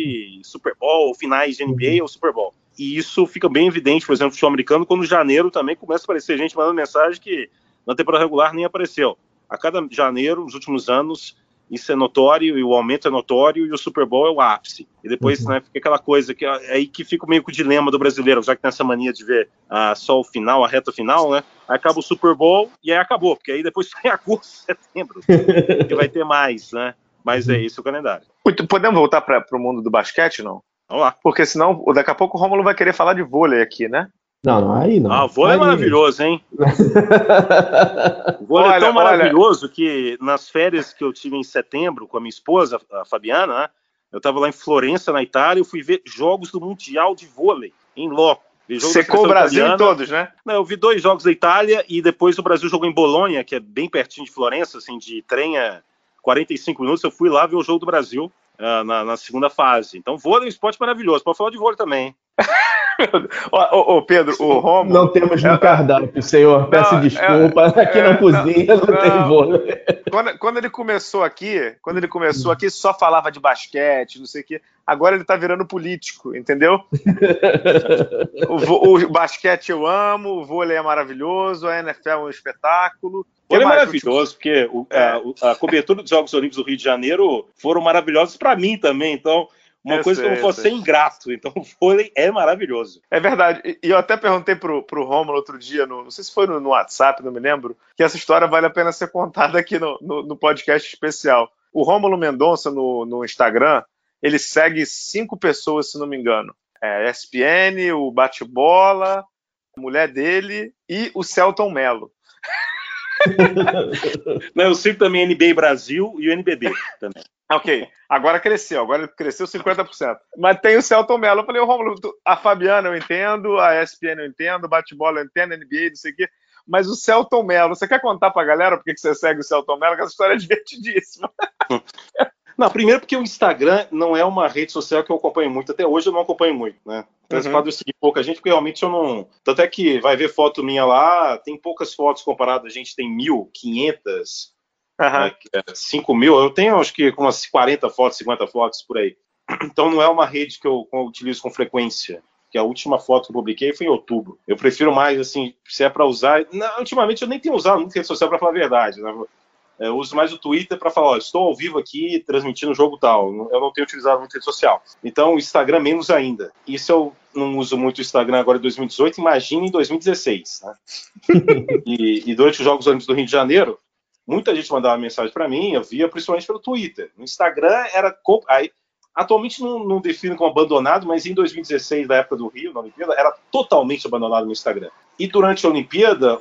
Super Bowl, finais de NBA ou Super Bowl. E isso fica bem evidente, por exemplo, no futebol americano, quando janeiro também começa a aparecer gente mandando mensagem que na temporada regular nem apareceu. A cada janeiro, nos últimos anos, isso é notório e o aumento é notório e o Super Bowl é o ápice. E depois uhum. né, fica aquela coisa que é aí que fica meio que o dilema do brasileiro, já que tem essa mania de ver ah, só o final, a reta final, né? Aí acaba o Super Bowl e aí acabou, porque aí depois tem agosto, setembro, que vai ter mais, né? Mas é isso o calendário. Podemos voltar para o mundo do basquete, não? Vamos lá. Porque senão, daqui a pouco o Romulo vai querer falar de vôlei aqui, né? Não, não, aí não. Ah, o vôlei é maravilhoso, hein? o vôlei olha, é tão maravilhoso olha. que nas férias que eu tive em setembro com a minha esposa, a Fabiana, né? Eu estava lá em Florença, na Itália, e fui ver jogos do Mundial de Vôlei, em loco. Secou o Brasil italiana. em todos, né? Não, eu vi dois jogos da Itália e depois o Brasil jogou em Bolonha, que é bem pertinho de Florença, assim, de trem a 45 minutos. Eu fui lá ver o jogo do Brasil uh, na, na, segunda fase. Então, vôlei é um esporte maravilhoso. Pode falar de vôlei também. ô, ô, Pedro, o Romo. Não temos no cardápio, senhor. Peço não, desculpa. É, aqui é, na cozinha não, não tem vôlei. Quando, quando, ele começou aqui, quando ele começou aqui, só falava de basquete, não sei o quê. Agora ele tá virando político, entendeu? o, o, basquete eu amo, o vôlei é maravilhoso, a NFL é um espetáculo. Ele é maravilhoso, porque o, é. a, a, cobertura dos Jogos Olímpicos do Rio de Janeiro foram maravilhosos para mim também. Então, uma eu coisa sei, que eu não posso ser ingrato. Então, o vôlei é maravilhoso. É verdade. E eu até perguntei pro, pro Romulo outro dia, no, não sei se foi no, no, WhatsApp, não me lembro, que essa história vale a pena ser contada aqui no, no, no podcast especial. O Rômulo Mendonça, no, no Instagram, ele segue cinco pessoas, se não me engano. É, ESPN, o Bate-Bola, a mulher dele e o Celton Mello. não, eu sigo também NBA Brasil e o NBB também. Ok, agora cresceu, agora cresceu 50%. Mas tem o Celton Mello. Eu falei, ô Romulo, a Fabiana eu entendo, a ESPN eu entendo, bate-bola eu entendo, NBA, não sei o quê. Mas o Celton Mello, você quer contar pra galera por que você segue o Celton Mello? Que essa história é divertidíssima. Não, primeiro porque o Instagram não é uma rede social que eu acompanho muito. Até hoje eu não acompanho muito, né? Uhum. eu seguir pouca gente, porque realmente eu não. Tanto é que vai ver foto minha lá, tem poucas fotos comparadas, a gente tem 1.500 uhum. 5 mil, eu tenho acho que umas 40 fotos, 50 fotos por aí. Então não é uma rede que eu, utilizo com frequência. Que a última foto que eu publiquei foi em outubro. Eu prefiro mais, assim, se é para usar. Não, ultimamente eu nem tenho usado muito rede social, para falar a verdade. Né? Eu uso mais o Twitter para falar, ó, estou ao vivo aqui transmitindo o jogo tal. Eu não tenho utilizado muito rede social. Então, o Instagram menos ainda. Isso eu não uso muito o Instagram agora em 2018, imagine em 2016. Né? e, e, durante os Jogos Olímpicos do Rio de Janeiro, Muita gente mandava mensagem para mim, eu via principalmente pelo Twitter. No Instagram era. Aí, atualmente não, não defino como abandonado, mas em 2016, na época do Rio, na Olimpíada, era totalmente abandonado no Instagram. E durante a Olimpíada,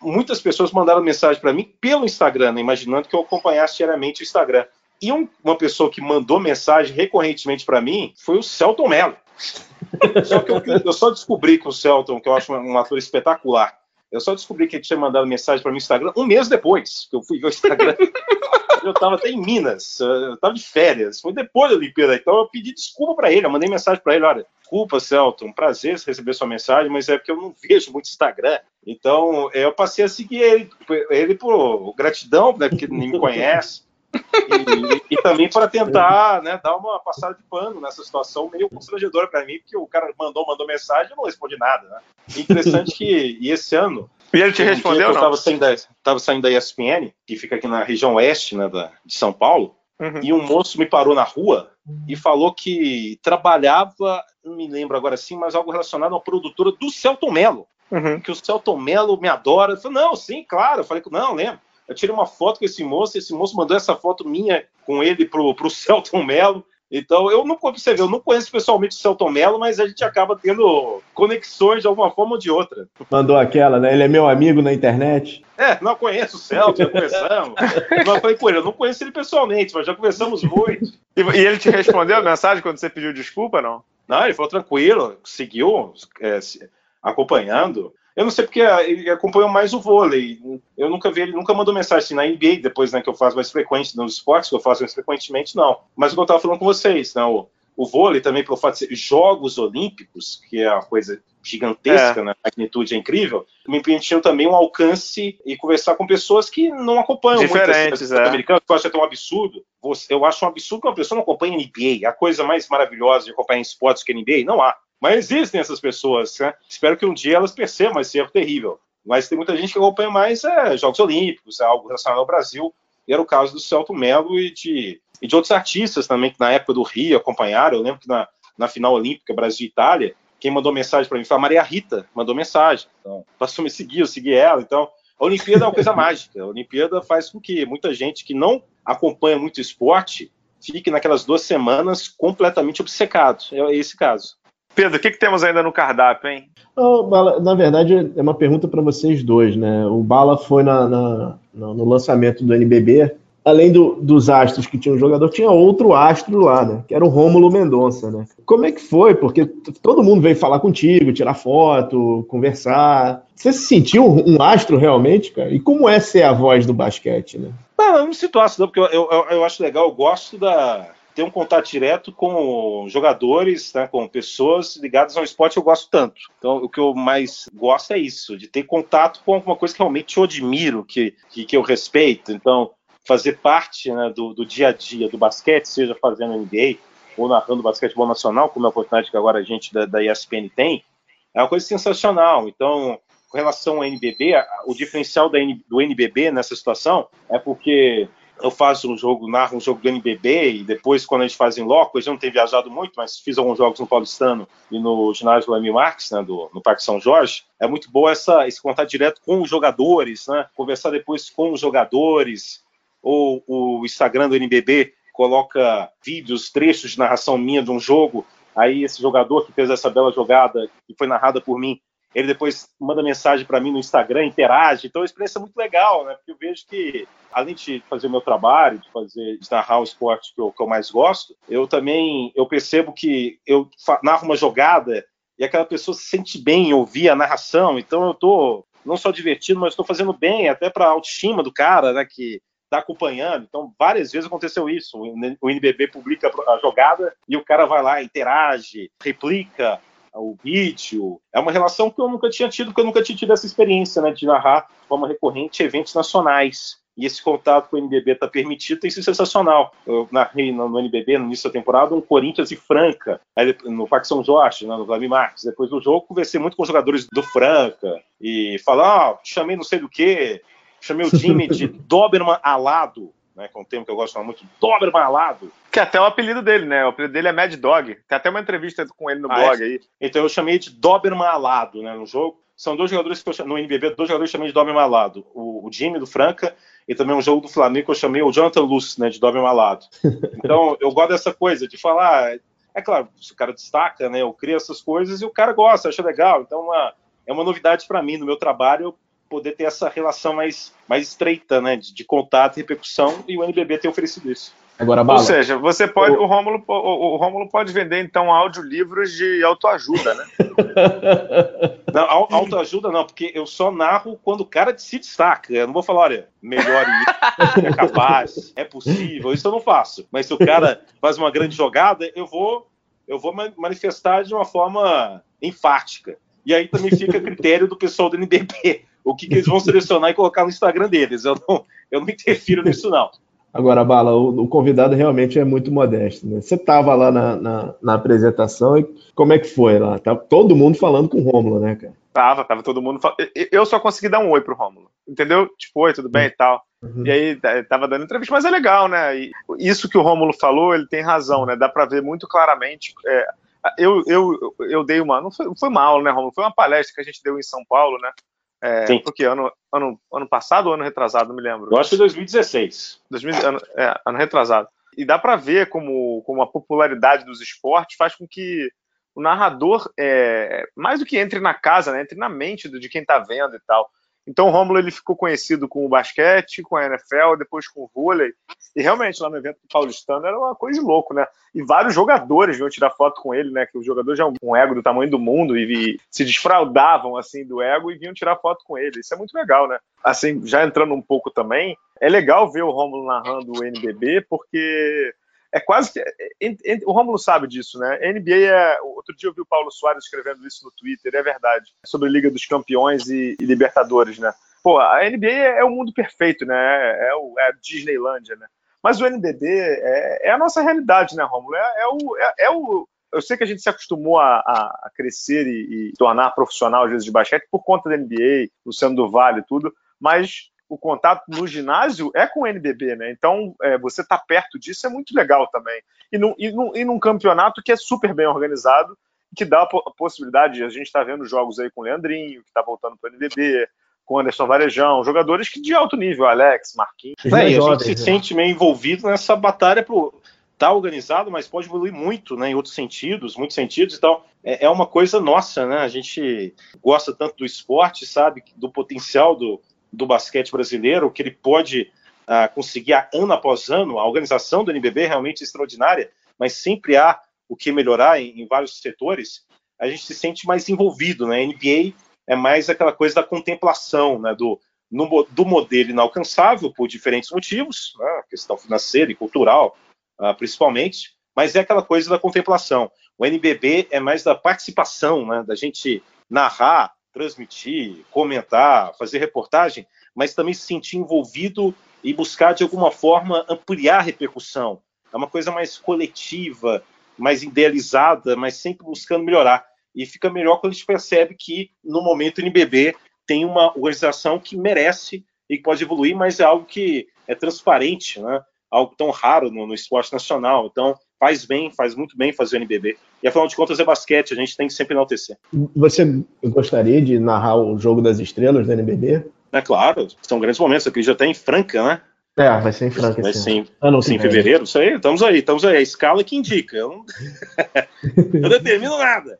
muitas pessoas mandaram mensagem para mim pelo Instagram, né, imaginando que eu acompanhasse diariamente o Instagram. E um, uma pessoa que mandou mensagem recorrentemente para mim foi o Celton Mello. só que eu, eu, só descobri que o Celton, que eu acho um ator espetacular, eu só descobri que ele tinha mandado mensagem para mim no Instagram um mês depois que eu fui ver o Instagram. eu estava até em Minas, eu estava de férias, foi depois da Olimpíada, então eu pedi desculpa para ele, eu mandei mensagem para ele, olha, desculpa, Celton, prazer receber sua mensagem, mas é porque eu não vejo muito Instagram, então eu passei a seguir ele, ele por gratidão, né, porque nem me conhece, E, e, também para tentar né, dar uma passada de pano nessa situação meio constrangedora para mim, porque o cara mandou, mandou mensagem e não respondi nada. Né? Interessante que e esse ano. E ele te respondeu? Eu estava saindo, da, tava saindo da ESPN, que fica aqui na região oeste né, da, de São Paulo, uhum. e um moço me parou na rua e falou que trabalhava, não me lembro agora sim, mas algo relacionado a uma produtora do Celton Mello. Uhum. Que o Celton Mello me adora. Eu falei, não, sim, claro. Eu falei, não, lembro. Eu tirei uma foto com esse moço, esse moço mandou essa foto minha com ele pro, pro Celton Mello. Então, eu não, você vê, eu não conheço pessoalmente o Celton Mello, mas a gente acaba tendo conexões de alguma forma ou de outra. Mandou aquela, né? Ele é meu amigo na internet. É, não conheço o Celton, já conversamos. mas eu falei, pô, eu não conheço ele pessoalmente, mas já conversamos muito. E, e ele te respondeu a mensagem quando você pediu desculpa, não? Não, ele falou tranquilo, seguiu é, acompanhando. Eu não sei porque ele acompanhou mais o vôlei. Eu nunca vi ele, nunca mandou mensagem assim, na NBA, depois né, que eu faço mais frequente, nos esportes que eu faço mais frequentemente, não. Mas o que eu estava falando com vocês, né, o, o vôlei também, pelo fato de ser Jogos Olímpicos, que é uma coisa gigantesca, é. né? a magnitude é incrível, me permitiu também um alcance e conversar com pessoas que não acompanham Diferentes, muito é. americano, que eu acho até um absurdo. Eu acho um absurdo que uma pessoa não acompanhe NBA. A coisa mais maravilhosa de acompanhar em esportes que NBA, não há. Mas existem essas pessoas, né? Espero que um dia elas percebam esse erro terrível. Mas tem muita gente que acompanha mais é, Jogos Olímpicos, é algo relacionado ao Brasil. E era o caso do Celto Melo e de, e de outros artistas também que na época do Rio acompanharam. Eu lembro que na, na final olímpica Brasil e Itália, quem mandou mensagem para mim foi a Maria Rita, mandou mensagem. Então, passou a me seguir, eu segui ela. Então, a Olimpíada é uma coisa mágica. A Olimpíada faz com que muita gente que não acompanha muito esporte fique naquelas duas semanas completamente obcecado. É esse caso. Pedro, o que, que temos ainda no cardápio, hein? na verdade, é uma pergunta para vocês dois, né? O Bala foi na, na, no lançamento do NBB. Além do, dos astros que tinha um jogador, tinha outro astro lá, né? Que era o Rômulo Mendonça, né? Como é que foi? Porque todo mundo veio falar contigo, tirar foto, conversar. Você se sentiu um astro realmente, cara? E como é ser a voz do basquete, né? Não, eu não sinto astro, porque eu, eu, eu acho legal, eu gosto da, ter um contato direto com jogadores, né, com pessoas ligadas ao esporte que eu gosto tanto. Então, o que eu mais gosto é isso, de ter contato com alguma coisa que realmente eu admiro, que, que, que eu respeito. Então, fazer parte né, do, do, dia a dia do basquete, seja fazendo NBA ou narrando basquetebol nacional, como é a oportunidade que agora a gente da, da ESPN tem, é uma coisa sensacional. Então, com relação ao NBB, o diferencial da, do NBB nessa situação é porque eu faço um jogo, narro um jogo do NBB e depois, quando a gente faz em loco, eu já não tenho viajado muito, mas fiz alguns jogos no Paulistano e no ginásio do Emi Marques, né, do, no Parque São Jorge. É muito bom essa, esse contato direto com os jogadores, né, conversar depois com os jogadores, ou o Instagram do NBB coloca vídeos, trechos de narração minha de um jogo, aí esse jogador que fez essa bela jogada, que foi narrada por mim, ele depois manda mensagem para mim no Instagram, interage. Então, é uma experiência muito legal, né? Porque eu vejo que, além de fazer o meu trabalho, de fazer, de narrar o esporte que eu, que eu mais gosto, eu também eu percebo que eu narro uma jogada e aquela pessoa se sente bem em ouvir a narração. Então, eu estou não só divertindo, mas estou fazendo bem até para a autoestima do cara, né? Que está acompanhando. Então, várias vezes aconteceu isso. O NBB publica a jogada e o cara vai lá, interage, replica o vídeo. É uma relação que eu nunca tinha tido, porque eu nunca tinha tido essa experiência né, de narrar de forma recorrente eventos nacionais. E esse contato com o NBB está permitido, tem sido sensacional. Eu narrei no, NBB, no início da temporada, um Corinthians e Franca, no Parque São Jorge, né, no Vladimir Marques. Depois do jogo, conversei muito com os jogadores do Franca e falar, ah, chamei não sei do que, chamei o time de Doberman Alado, né, que é um termo que eu gosto de falar muito, Doberman Alado. Que é até o apelido dele, né? O apelido dele é Mad Dog. Tem até uma entrevista com ele no ah, blog é? aí. Então eu chamei de Doberman Alado, né, no jogo. São dois jogadores que eu no NBB, dois jogadores que eu chamei de Doberman Alado. O, o Jimmy do Franca e também um jogo do Flamengo que eu chamei o Jonathan Luz, né, de Doberman Alado. Então eu gosto dessa coisa de falar, é claro, se o cara destaca, né, eu crio essas coisas e o cara gosta, acha legal. Então uma, é uma novidade para mim no meu trabalho poder ter essa relação mais, mais estreita, né, de, de contato e repercussão, e o NBB tem oferecido isso. Agora, Ou seja, você pode, o, Rômulo, o, o Rômulo pode vender então audiolivros de autoajuda, né? não, autoajuda não, porque eu só narro quando o cara se destaca. Eu não vou falar, olha, melhor ir, é capaz, é possível, isso eu não faço. Mas se o cara faz uma grande jogada, eu vou, eu vou manifestar de uma forma enfática. E aí também fica a critério do pessoal do NBB o que, que eles vão selecionar e colocar no Instagram deles. Eu não, eu não interfiro nisso, não. Agora, Bala, o, o, convidado realmente é muito modesto. Né? Você estava lá na, na, na, apresentação e como é que foi lá? Tava todo mundo falando com o Rômulo, né, cara? Tava, tava todo mundo falando. Eu só consegui dar um oi pro Rômulo, entendeu? Tipo, oi, tudo bem e tal. Uhum. E aí tava dando entrevista, mas é legal, né? E isso que o Rômulo falou, ele tem razão, né? Dá para ver muito claramente. É, eu, eu, eu dei uma. Não foi, não foi uma aula, né, Rômulo? Foi uma palestra que a gente deu em São Paulo, né? É, Sim. Porque ano, ano, ano passado ou ano retrasado, não me lembro. Eu acho que 2016. 2000, ano, é, ano retrasado. E dá para ver como, como a popularidade dos esportes faz com que o narrador, é, mais do que entre na casa, né, entre na mente de quem está vendo e tal. Então o Rômulo ele ficou conhecido com o basquete, com a NFL, depois com o vôlei. E realmente lá no evento do Paulistano era uma coisa de louco, né? E vários jogadores vinham tirar foto com ele, né? Que os jogadores já um ego do tamanho do mundo e, se desfraudavam assim do ego e vinham tirar foto com ele. Isso é muito legal, né? Assim, já entrando um pouco também, é legal ver o Rômulo narrando o NBB porque é quase que. É, o Romulo sabe disso, né? A NBA é. Outro dia eu vi o Paulo Soares escrevendo isso no Twitter, é verdade. Sobre Liga dos Campeões e, e Libertadores, né? Pô, a NBA é, é, o mundo perfeito, né? É, é, o, é a Disneylândia, né? Mas o NBB é, é a nossa realidade, né, Romulo? É, é, o, é, o. Eu sei que a gente se acostumou a, a, a crescer e, e, tornar profissional, às vezes, de basquete por conta da NBA, Luciano do Vale e tudo, mas o contato no ginásio é com o NBB, né? Então, é, você estar tá perto disso é muito legal também. E, no, e, no, e num campeonato que é super bem organizado, que dá a, possibilidade, a gente está vendo jogos aí com o Leandrinho, que está voltando para o NBB, com Anderson Varejão, jogadores que de alto nível, Alex, Marquinhos. É, a gente se né? sente meio envolvido nessa batalha pro tá organizado, mas pode evoluir muito, né, em outros sentidos, muitos sentidos e tal. É, é uma coisa nossa, né? A gente gosta tanto do esporte, sabe, do potencial do, do basquete brasileiro, que ele pode uh, conseguir ano após ano, a organização do NBB é realmente extraordinária, mas sempre há o que melhorar em, em vários setores, a gente se sente mais envolvido, né? NBA é mais aquela coisa da contemplação, né? Do, no, do modelo inalcançável por diferentes motivos, né? questão financeira e cultural, uh, principalmente, mas é aquela coisa da contemplação. O NBB é mais da participação, né? Da gente narrar transmitir, comentar, fazer reportagem, mas também se sentir envolvido e buscar de alguma forma ampliar a repercussão. É uma coisa mais coletiva, mais idealizada, mas sempre buscando melhorar. E fica melhor quando a gente percebe que no momento o NBB tem uma organização que merece e que pode evoluir, mas é algo que é transparente, né? algo tão raro no, no esporte nacional. Então, faz bem, faz muito bem fazer o NBB. E afinal de contas é basquete, a gente tem que sempre enaltecer. Você gostaria de narrar o jogo das estrelas do NBB? É claro, são grandes momentos. Aqui já está em Franca, né? É, vai ser em Franca. Vai ser em, ah, não, sim, em fevereiro, isso aí, estamos aí, estamos aí. A escala que indica. Eu não, eu não determino nada.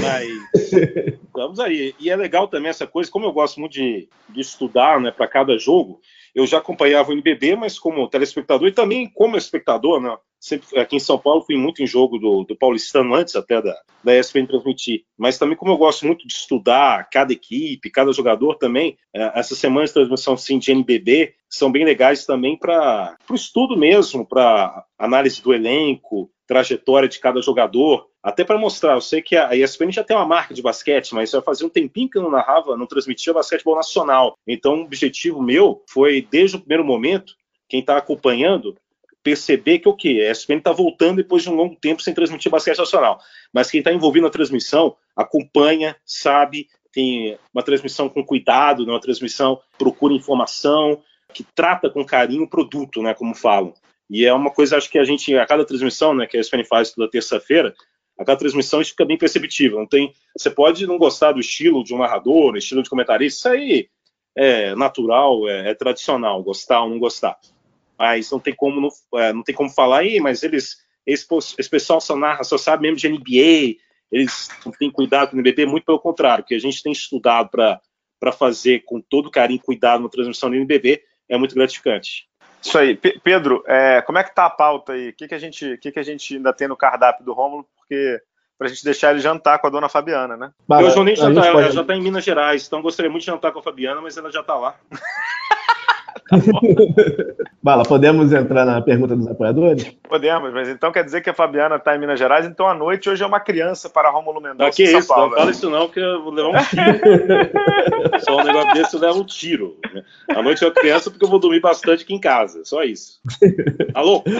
Mas estamos aí. E é legal também essa coisa, como eu gosto muito de, de estudar né, para cada jogo, eu já acompanhava o NBB, mas como telespectador e também como espectador, né? Sempre aqui em São Paulo fui muito em jogo do, do Paulistano antes até da, da ESPN transmitir. Mas também como eu gosto muito de estudar cada equipe, cada jogador também, é, essas semanas de transmissão sim, de NBB são bem legais também para o estudo mesmo, para análise do elenco, trajetória de cada jogador, até para mostrar. Eu sei que a ESPN já tem uma marca de basquete, mas já fazia um tempinho que eu não narrava, não transmitia basquetebol nacional. Então, o objetivo meu foi, desde o primeiro momento, quem está acompanhando, perceber que o que? A ESPN está voltando depois de um longo tempo sem transmitir basquete nacional. Mas quem está envolvido na transmissão acompanha, sabe, tem uma transmissão com cuidado, né, uma transmissão procura informação, que trata com carinho o produto, né, como falam. E é uma coisa, acho que a gente, a cada transmissão, né, que a ESPN faz toda terça-feira, a cada transmissão isso fica bem perceptível. Não tem, você pode não gostar do estilo de um narrador, estilo de comentarista, isso aí é natural, é, é tradicional, gostar ou não gostar. Mas não tem como, não, é, não tem como falar, aí, mas eles, esse, esse pessoal só narra, só sabe mesmo de NBA, eles não têm cuidado com o NBB, muito pelo contrário, que a gente tem estudado para fazer com todo carinho e cuidado na transmissão do NBB é muito gratificante. Isso aí. P Pedro, é, como é que tá a pauta aí? O que, que, a gente, que, que a gente ainda tem no cardápio do Rômulo? Porque pra gente deixar ele jantar com a dona Fabiana, né? Bah, eu nem jantar, ela pode... já tá em Minas Gerais, então gostaria muito de jantar com a Fabiana, mas ela já tá lá. Bala, podemos entrar na pergunta dos apoiadores? Podemos, mas então quer dizer que a Fabiana está em Minas Gerais, então a noite hoje é uma criança para Rômulo Mendonça. Ah, que isso, Paulo, não fala isso não, que eu vou levar um tiro. só um negócio desse eu levo um tiro. A noite é uma criança porque eu vou dormir bastante aqui em casa, só isso. Alô?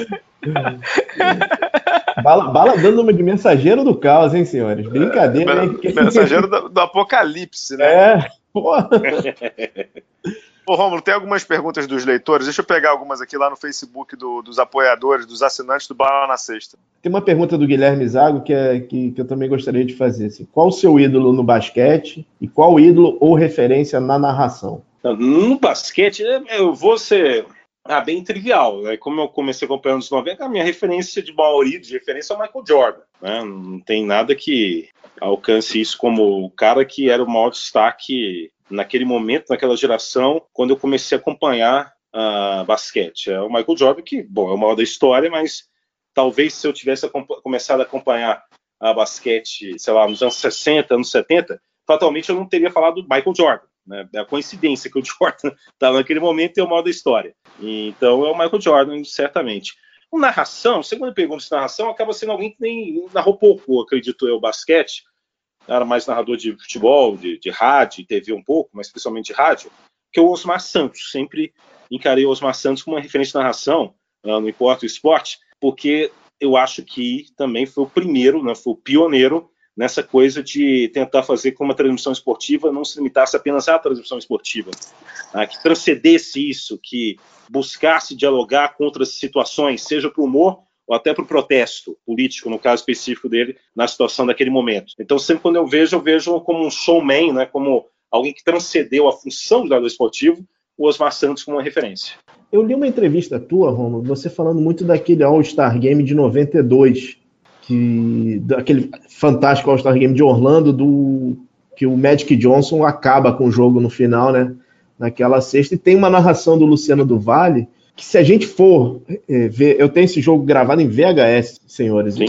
Bala, bala dando uma de mensageiro do caos, hein, senhores? Brincadeira, hein? Mensageiro do, do apocalipse, né? É, porra. Ô, Romulo, tem algumas perguntas dos leitores. Deixa eu pegar algumas aqui lá no Facebook do, dos apoiadores, dos assinantes do Bala na Sexta. Tem uma pergunta do Guilherme Zago que, é, que, que eu também gostaria de fazer. Assim, qual o seu ídolo no basquete e qual ídolo ou referência na narração? No basquete, eu vou ser ah, bem trivial. Né? Como eu comecei acompanhando os 90, a minha referência de maioria de referência é o Michael Jordan. Né? Não tem nada que alcance isso como o cara que era o maior destaque naquele momento, naquela geração, quando eu comecei a acompanhar uh, basquete. É o Michael Jordan, que, bom, é o maior da história, mas talvez se eu tivesse começado a acompanhar a basquete, sei lá, nos anos 60, anos 70, fatalmente eu não teria falado do Michael Jordan. Né? É a coincidência que o Jordan estava naquele momento e é o maior da história. Então é o Michael Jordan, certamente. O narração, segundo pergunta de narração, acaba sendo alguém que nem narrou pouco, acredito eu, basquete, era mais narrador de futebol, de, de rádio, TV um pouco, mas especialmente de rádio, que é o Osmar Santos. Sempre encarei o Osmar Santos como uma referência de narração, uh, não importa o esporte, porque eu acho que também foi o primeiro, né, foi o pioneiro nessa coisa de tentar fazer com uma transmissão esportiva não se limitasse apenas à transmissão esportiva, né, que transcendesse isso, que buscasse dialogar com outras situações, seja para o humor ou até para o protesto político, no caso específico dele, na situação daquele momento. Então, sempre quando eu vejo, eu vejo como um showman, né, como alguém que transcendeu a função de lado esportivo, o Osmar Santos como uma referência. Eu li uma entrevista tua, Romulo, você falando muito daquele All-Star Game de 92, que, daquele fantástico All-Star Game de Orlando, do que o Magic Johnson acaba com o jogo no final, né? Naquela sexta, e tem uma narração do Luciano do Vale que se a gente for é, ver, eu tenho esse jogo gravado em VHS, senhores. Sim,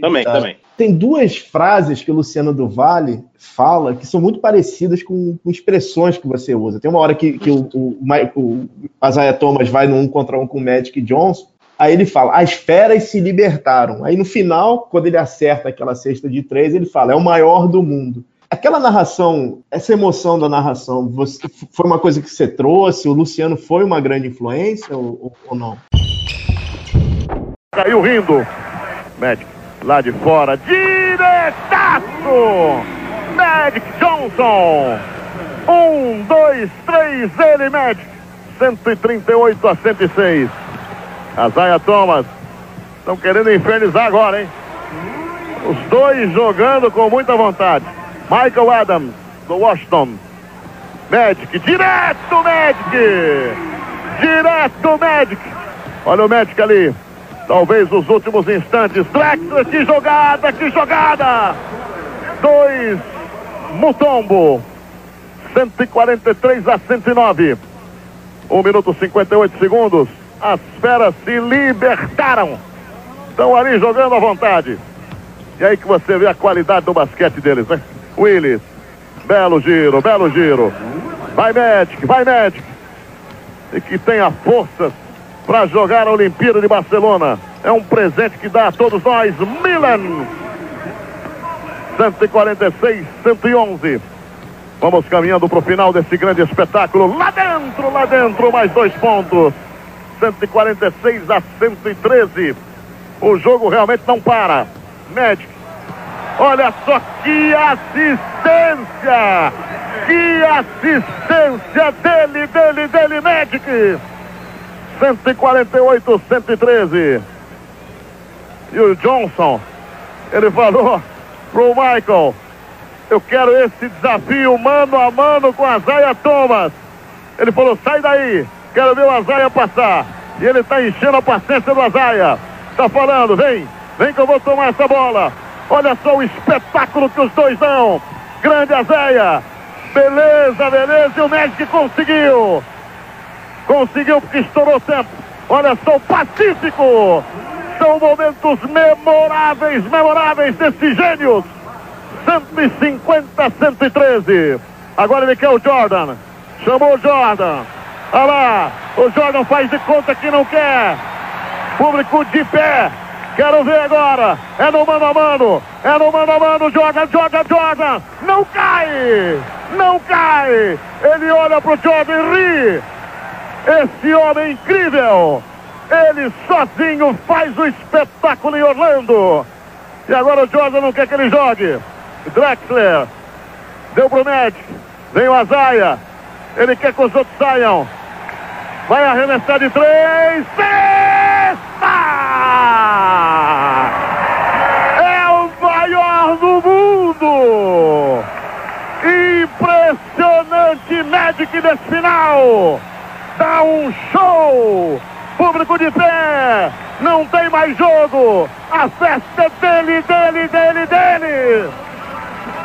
também, também. Tem duas frases que o Luciano do Vale fala que são muito parecidas com, com expressões que você usa. Tem uma hora que, que o, o, o, o Thomas vai num contra um com o Magic Johnson, aí ele fala, as feras se libertaram. Aí no final, quando ele acerta aquela cesta de três, ele fala, é o maior do mundo. Aquela narração, essa emoção da narração, você, foi uma coisa que você trouxe? O Luciano foi uma grande influência ou, ou não? Caiu rindo. Magic lá de fora, diretaço! Magic Johnson! Um, dois, três, ele, Magic! 138 a 106. A Zaya Thomas estão querendo infernizar agora, hein? Os dois jogando com muita vontade. Michael Adams, do Washington. Magic, direto Magic! Direto Magic! Olha o Magic ali. Talvez os últimos instantes. Drexler, que jogada, que jogada! Dois, Mutombo. 143 a 109. 1 minuto e 58 segundos. As feras se libertaram. Estão ali jogando à vontade. E aí que você vê a qualidade do basquete deles, né? Willis. Belo giro, belo giro. Vai Magic, vai Magic. E que tenha forças para jogar a Olimpíada de Barcelona. É um presente que dá a todos nós. Milan. 146, 111. Vamos caminhando para o final desse grande espetáculo. Lá dentro, lá dentro, mais dois pontos. 146 a 113. O jogo realmente não para. Magic Olha só que assistência! Que assistência dele, dele, dele, Magic! 148, 113. E o Johnson, ele falou pro Michael: Eu quero esse desafio mano a mano com a Zaya Thomas. Ele falou: Sai daí, quero ver o Azaia passar. E ele está enchendo a paciência do Azaia. Está falando: Vem, vem que eu vou tomar essa bola. Olha só o espetáculo que os dois dão. Grande Azéia. Beleza, beleza. E o Magic conseguiu. Conseguiu porque estourou tempo. Olha só o Pacífico. São momentos memoráveis, memoráveis desses gênios. 150 113. Agora ele quer o Jordan. Chamou o Jordan. Olha lá, o Jordan faz de conta que não quer. Público de pé. Quero ver agora. É no mano a mano. É no mano a mano. Joga, joga, joga. Não cai. Não cai. Ele olha pro Jordan e ri. Esse homem incrível. Ele sozinho faz o espetáculo em Orlando. E agora o Jordan não quer que ele jogue. Drexler. Deu pro. Vem o Azaia. Ele quer que os outros saiam. Vai arremessar de três. Cesta! É o maior do mundo. Impressionante Magic desse final. Dá um show. Público de pé. Não tem mais jogo. A festa dele, dele, dele, dele.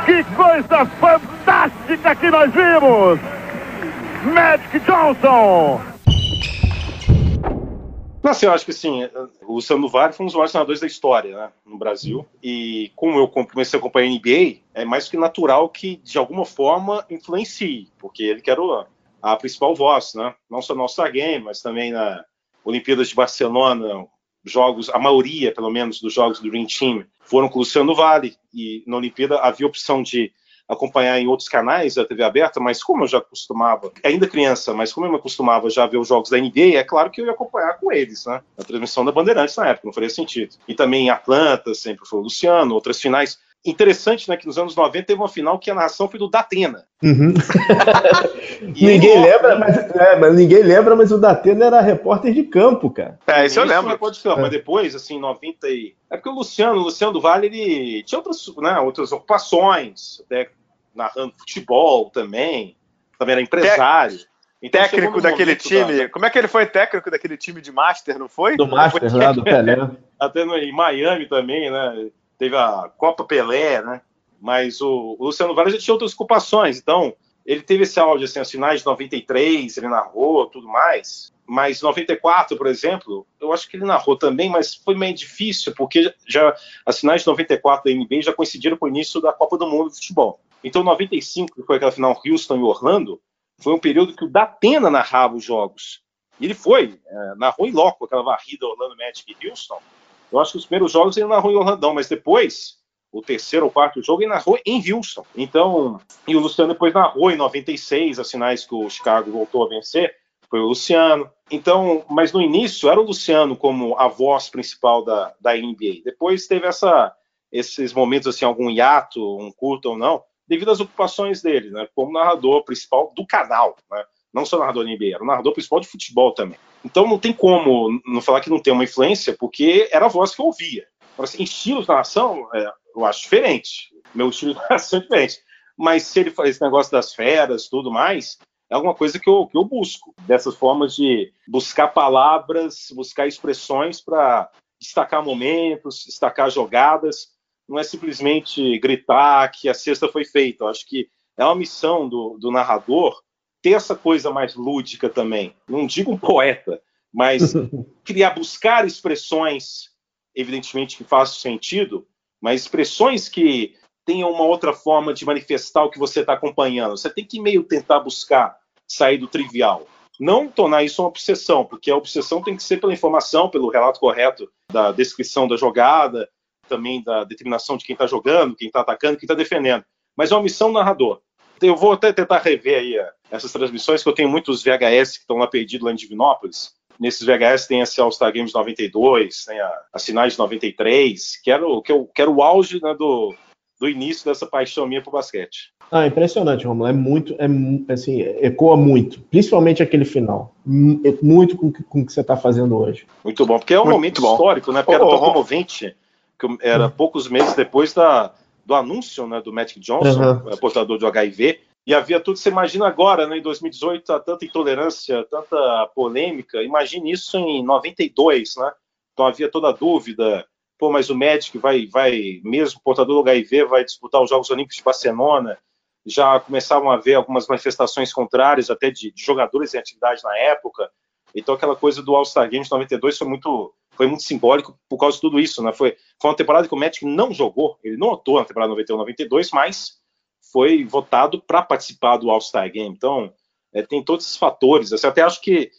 Que coisa fantástica que nós vimos! Magic Johnson! Assim, eu acho que assim, o Luciano Vale foi um dos maiores treinadores da história né, no Brasil. E como eu comecei a acompanhar a NBA, é mais que natural que, de alguma forma, influencie, porque ele que era a principal voz, né? Não só no All-Star Game, mas também na Olimpíadas de Barcelona, jogos, a maioria, pelo menos, dos jogos do Dream Team foram com o Luciano Vale, e na Olimpíada havia opção de acompanhar em outros canais da TV aberta, mas como eu já costumava, ainda criança, mas como eu me acostumava já ver os jogos da NBA, é claro que eu ia acompanhar com eles, né? A transmissão da Bandeirantes na época, não faria sentido. E também Atlanta, sempre foi o Luciano, outras finais. Interessante, né, que nos anos 90 teve uma final que a narração foi do Datena. Uhum. ninguém lembra, mas, é, mas, ninguém lembra, mas o Datena era repórter de campo, cara. É, isso eu lembro. Pode campo, é. Mas depois, assim, 90 e... É porque o Luciano, o Luciano do Vale, ele tinha outras, né, outras ocupações, até narrando futebol também, também era empresário. Então, técnico daquele time. Da... Como é que ele foi técnico daquele time de Master, não foi? Do Master, lá do Pelé. Até no, em Miami também, né? Teve a Copa Pelé, né? Mas o, o Luciano Vale já tinha outras ocupações, então ele teve esse áudio assim, aos finais de 93, ele narrou tudo mais. Mas 94, por exemplo, eu acho que ele narrou também, mas foi meio difícil, porque já as finais de 94 da NBA já coincidiram com o início da Copa do Mundo de futebol. Então, 95, que foi aquela final Houston e Orlando, foi um período que o Datena narrava os jogos. E ele foi, é, narrou em loco aquela varrida Orlando Magic e Houston. Eu acho que os primeiros jogos ele narrou em Orlandão, mas depois, o terceiro ou quarto jogo, ele narrou em Houston. Então, e o Luciano depois narrou em 96, as finais que o Chicago voltou a vencer, foi o Luciano. Então, mas no início era o Luciano como a voz principal da, da NBA. Depois teve essa, esses momentos, assim, algum hiato, um curto ou não, devido às ocupações dele, né, como narrador principal do canal, né, não só narrador da NBA, era o narrador principal de futebol também. Então não tem como não falar que não tem uma influência, porque era a voz que eu ouvia. Agora, assim, estilos de narração, é, eu acho diferente. Meu estilo de narração é diferente. Mas se ele faz esse negócio das feras tudo mais, é alguma coisa que eu, que eu busco. Dessas formas de buscar palavras, buscar expressões para destacar momentos, destacar jogadas. Não é simplesmente gritar que a cesta foi feita. Eu acho que é uma missão do, do narrador ter essa coisa mais lúdica também. Não digo um poeta, mas criar, buscar expressões, evidentemente que façam sentido, mas expressões que tenham uma outra forma de manifestar o que você está acompanhando. Você tem que meio tentar buscar sair do trivial. Não tornar isso uma obsessão, porque a obsessão tem que ser pela informação, pelo relato correto da descrição da jogada, também da determinação de quem está jogando, quem está atacando, quem está defendendo. Mas é uma missão narrador. Eu vou até tentar rever aí essas transmissões, que eu tenho muitos VHS que estão lá perdidos lá em Divinópolis. Nesses VHS tem esse All-Star Games 92, tem a, as finais de 93, que era o, que, eu, que era o auge né, do, do início dessa paixão minha por basquete. Ah, impressionante, Romulo. É muito, é, assim, ecoa muito, principalmente aquele final. É muito com, com o que você está fazendo hoje. Muito bom, porque é um muito momento bom. histórico, né? Porque oh, era tão oh, comovente, que era poucos meses depois da, do anúncio né, do Magic Johnson, uhum. portador do HIV, e havia tudo. Você imagina agora, né, em 2018, há tanta intolerância, tanta polêmica. Imagine isso em 92, né? Então havia toda a dúvida. Pô, mas o Magic vai, vai mesmo portador do HIV, vai disputar os Jogos Olímpicos de Barcelona. Já começavam a haver algumas manifestações contrárias, até de, de jogadores em atividade na época. Então aquela coisa do All-Star Games 92 foi muito, foi muito simbólico por causa de tudo isso, né? Foi, foi uma temporada que o Magic não jogou, ele não atuou na temporada 91 92, mas foi votado para participar do All-Star Game. Então, é, tem todos esses fatores. Assim, eu até acho que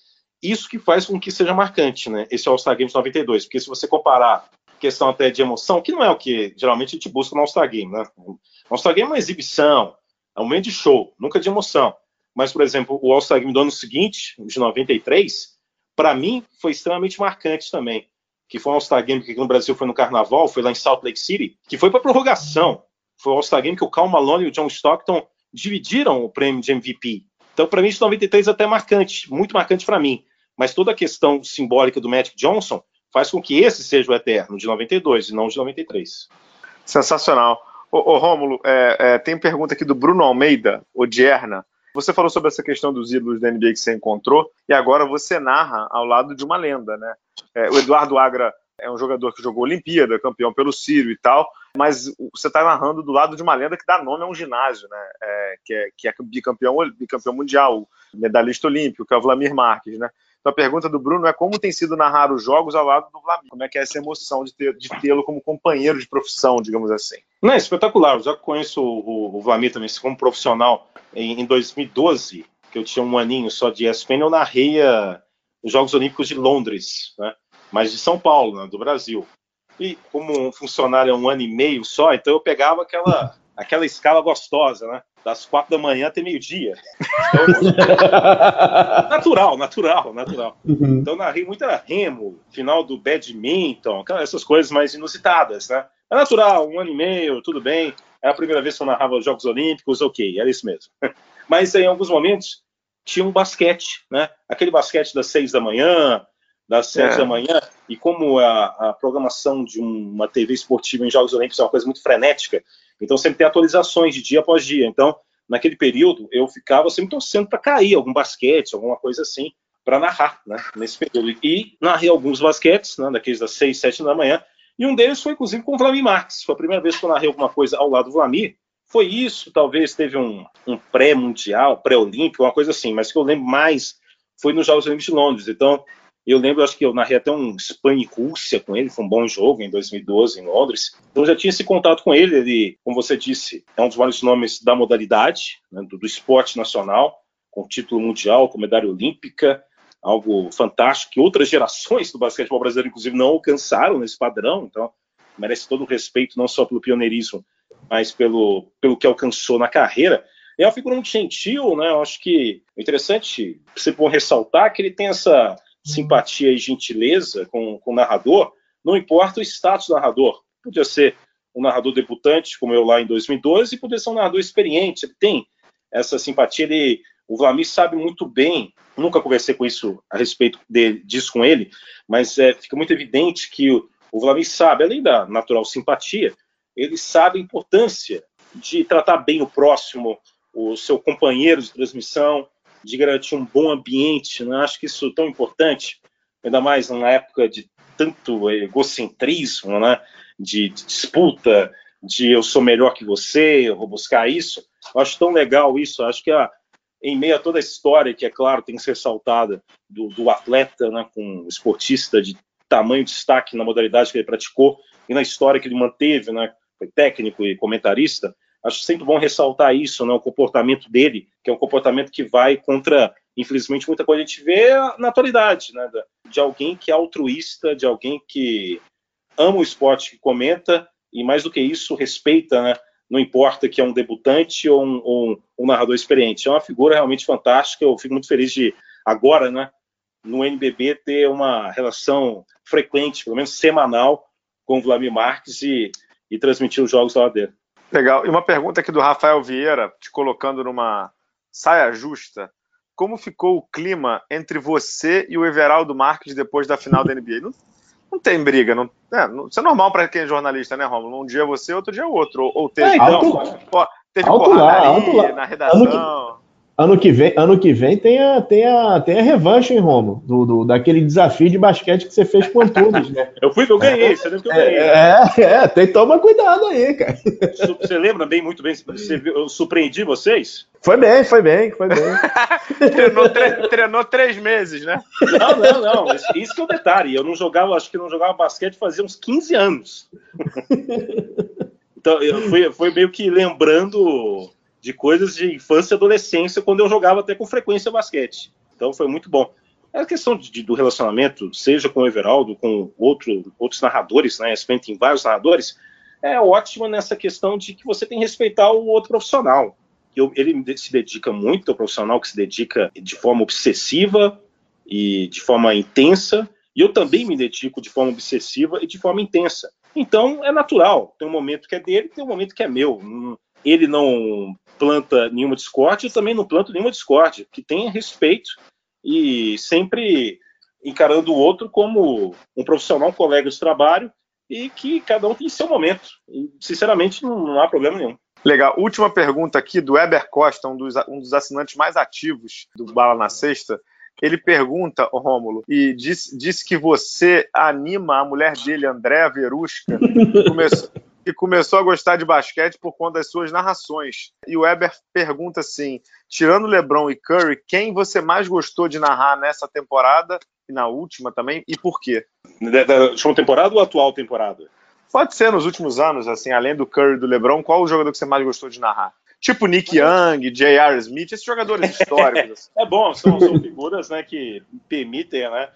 isso que faz com que seja marcante, né? Esse All-Star Game de 92, porque se você comparar questão até de emoção, que não é o que geralmente a gente busca no All-Star Game, né? O All-Star Game é uma exibição, é um momento de show, nunca de emoção. Mas, por exemplo, o All-Star Game do ano seguinte, de 93, para mim foi extremamente marcante também. Que foi um All-Star Game que aqui no Brasil foi no Carnaval, foi lá em Salt Lake City, que foi para prorrogação. Foi o All-Star Game que o Cal Malone e o John Stockton dividiram o prêmio de MVP. Então, para mim, de 93 é até marcante, muito marcante para mim. Mas toda a questão simbólica do Magic Johnson faz com que esse seja o eterno de 92 e não de 93. Sensacional. Ô, ô Rômulo, é, é, tem pergunta aqui do Bruno Almeida, Odierna. Você falou sobre essa questão dos ídolos da NBA que você encontrou, e agora você narra ao lado de uma lenda, né? É, o Eduardo Agra é um jogador que jogou Olimpíada, campeão pelo Sírio e tal, mas você está narrando do lado de uma lenda que dá nome a um ginásio, né? É, que, é, que é bicampeão, bicampeão mundial, medalhista olímpico, que é o Vladimir Marques, né? Então a pergunta do Bruno é como tem sido narrar os jogos ao lado do Vladimir? Como é que é essa emoção de, ter, de tê-lo como companheiro de profissão, digamos assim? Não, é espetacular. Eu já conheço o, o, Vladimir também como profissional em, em 2012, que eu tinha um aninho só de ESPN, eu narrei a, os Jogos Olímpicos de Londres, né? mas de São Paulo, né? do Brasil. E como um funcionário há um ano e meio só, então eu pegava aquela, aquela escala gostosa, né? Das quatro da manhã até meio-dia. Então, natural, natural, natural. Uhum. Então narrei muita remo, final do badminton, essas coisas mais inusitadas, né? É natural, um ano e meio, tudo bem. Era a primeira vez que eu narrava os Jogos Olímpicos, ok, era isso mesmo. Mas em alguns momentos tinha um basquete, né? Aquele basquete das seis da manhã, das sete é. da manhã, e como a, a programação de uma TV esportiva em Jogos Olímpicos é uma coisa muito frenética, então sempre tem atualizações de dia após dia. Então, naquele período, eu ficava sempre torcendo para cair algum basquete, alguma coisa assim, para narrar, né? Nesse período. E narrei alguns basquetes, né? Daqueles das seis, sete da manhã, e um deles foi, inclusive, com o Vlamir Marques. Foi a primeira vez que eu narrei alguma coisa ao lado do Vlamir. Foi isso, talvez teve um, um pré-mundial, pré-olímpico, uma coisa assim, mas que eu lembro mais foi nos Jogos Olímpicos de Londres. Então, eu lembro, acho que eu narrei até um Espanha e Rússia com ele, foi um bom jogo em 2012 em Londres. Então já tinha esse contato com ele. Ele, como você disse, é um dos vários nomes da modalidade, né, do, do, esporte nacional, com título mundial, com medalha olímpica, algo fantástico que outras gerações do basquetebol brasileiro, inclusive, não alcançaram nesse padrão. Então merece todo o respeito, não só pelo pioneirismo, mas pelo, pelo que alcançou na carreira. É uma figura muito gentil, né? Eu acho que é interessante, sempre bom ressaltar que ele tem essa simpatia e gentileza com, com o narrador, não importa o status do narrador. Podia ser um narrador debutante, como eu lá em 2012, e podia ser um narrador experiente. Ele tem essa simpatia. Ele, o Vlamir sabe muito bem, nunca conversei com isso a respeito de, disso com ele, mas é, fica muito evidente que o, o Vlamir sabe, além da natural simpatia, ele sabe a importância de tratar bem o próximo, o seu companheiro de transmissão, de garantir um bom ambiente. Né? Acho que isso é tão importante, ainda mais na época de tanto egocentrismo, né? de, de disputa, de eu sou melhor que você, eu vou buscar isso. Eu acho tão legal isso. Acho que a, em meio a toda a história, que é claro, tem que ser ressaltada, do, do atleta, né, com esportista de tamanho destaque na modalidade que ele praticou e na história que ele manteve, né, foi técnico e comentarista, Acho sempre bom ressaltar isso, né, o comportamento dele, que é um comportamento que vai contra, infelizmente, muita coisa a gente vê na atualidade, né, de alguém que é altruísta, de alguém que ama o esporte que comenta e, mais do que isso, respeita, né, não importa que é um debutante ou um, ou um narrador experiente. É uma figura realmente fantástica, eu fico muito feliz de, agora, né, no NBB, ter uma relação frequente, pelo menos semanal, com o Vladimir Marques e, e transmitir os jogos lá dele. Legal. E uma pergunta aqui do Rafael Vieira, te colocando numa saia justa. Como ficou o clima entre você e o Everaldo Marques depois da final da NBA? Não, não tem briga, não, é, não, isso é normal para quem é jornalista, né, Romulo? Um dia você, outro dia outro. Ou, ou teve, é, então, alto, teve alto lá, alto lá. na redação. Ano que vem, ano que vem tem, a, tem, a, tem a revanche, hein, Romo? Do, do, daquele desafio de basquete que você fez com o Antunes, né? eu fui, eu ganhei, você lembra que eu ganhei. É, é, é, tem toma cuidado aí, cara. Você lembra bem, muito bem, você, eu surpreendi vocês? Foi bem, foi bem, foi bem. treinou, tre, treinou três meses, né? Não, não, não. Isso que é o detalhe. Eu não jogava, acho que não jogava basquete fazia uns 15 anos. então, eu fui, foi meio que lembrando de coisas de infância e adolescência, quando eu jogava até com frequência basquete. Então foi muito bom. A questão de, do relacionamento, seja com o Everaldo, com outro, outros narradores, né? A tem vários narradores, é ótima nessa questão de que você tem que respeitar o outro profissional. Eu, ele se dedica muito ao profissional que se dedica de forma obsessiva e de forma intensa, e eu também me dedico de forma obsessiva e de forma intensa. Então é natural. Tem um momento que é dele, tem um momento que é meu. Ele não planta nenhuma discórdia, eu também não planto nenhuma discórdia. Que tenha respeito e sempre encarando o outro como um profissional, um colega de trabalho e que cada um tem seu momento. E, sinceramente, não, não há problema nenhum. Legal. Última pergunta aqui do Eber Costa, um dos, um dos assinantes mais ativos do Bala na Sexta. Ele pergunta, Rômulo, e disse que você anima a mulher dele, Andréa Verusca, começou, e começou a gostar de basquete por conta das suas narrações. E o Weber pergunta assim: tirando LeBron e Curry, quem você mais gostou de narrar nessa temporada e na última também, e por quê? Da, da última temporada ou atual temporada? Pode ser nos últimos anos, assim, além do Curry e do LeBron, qual o jogador que você mais gostou de narrar? Tipo Nick Young, J.R. Smith, esses jogadores históricos. é bom, são, são figuras né, que permitem né,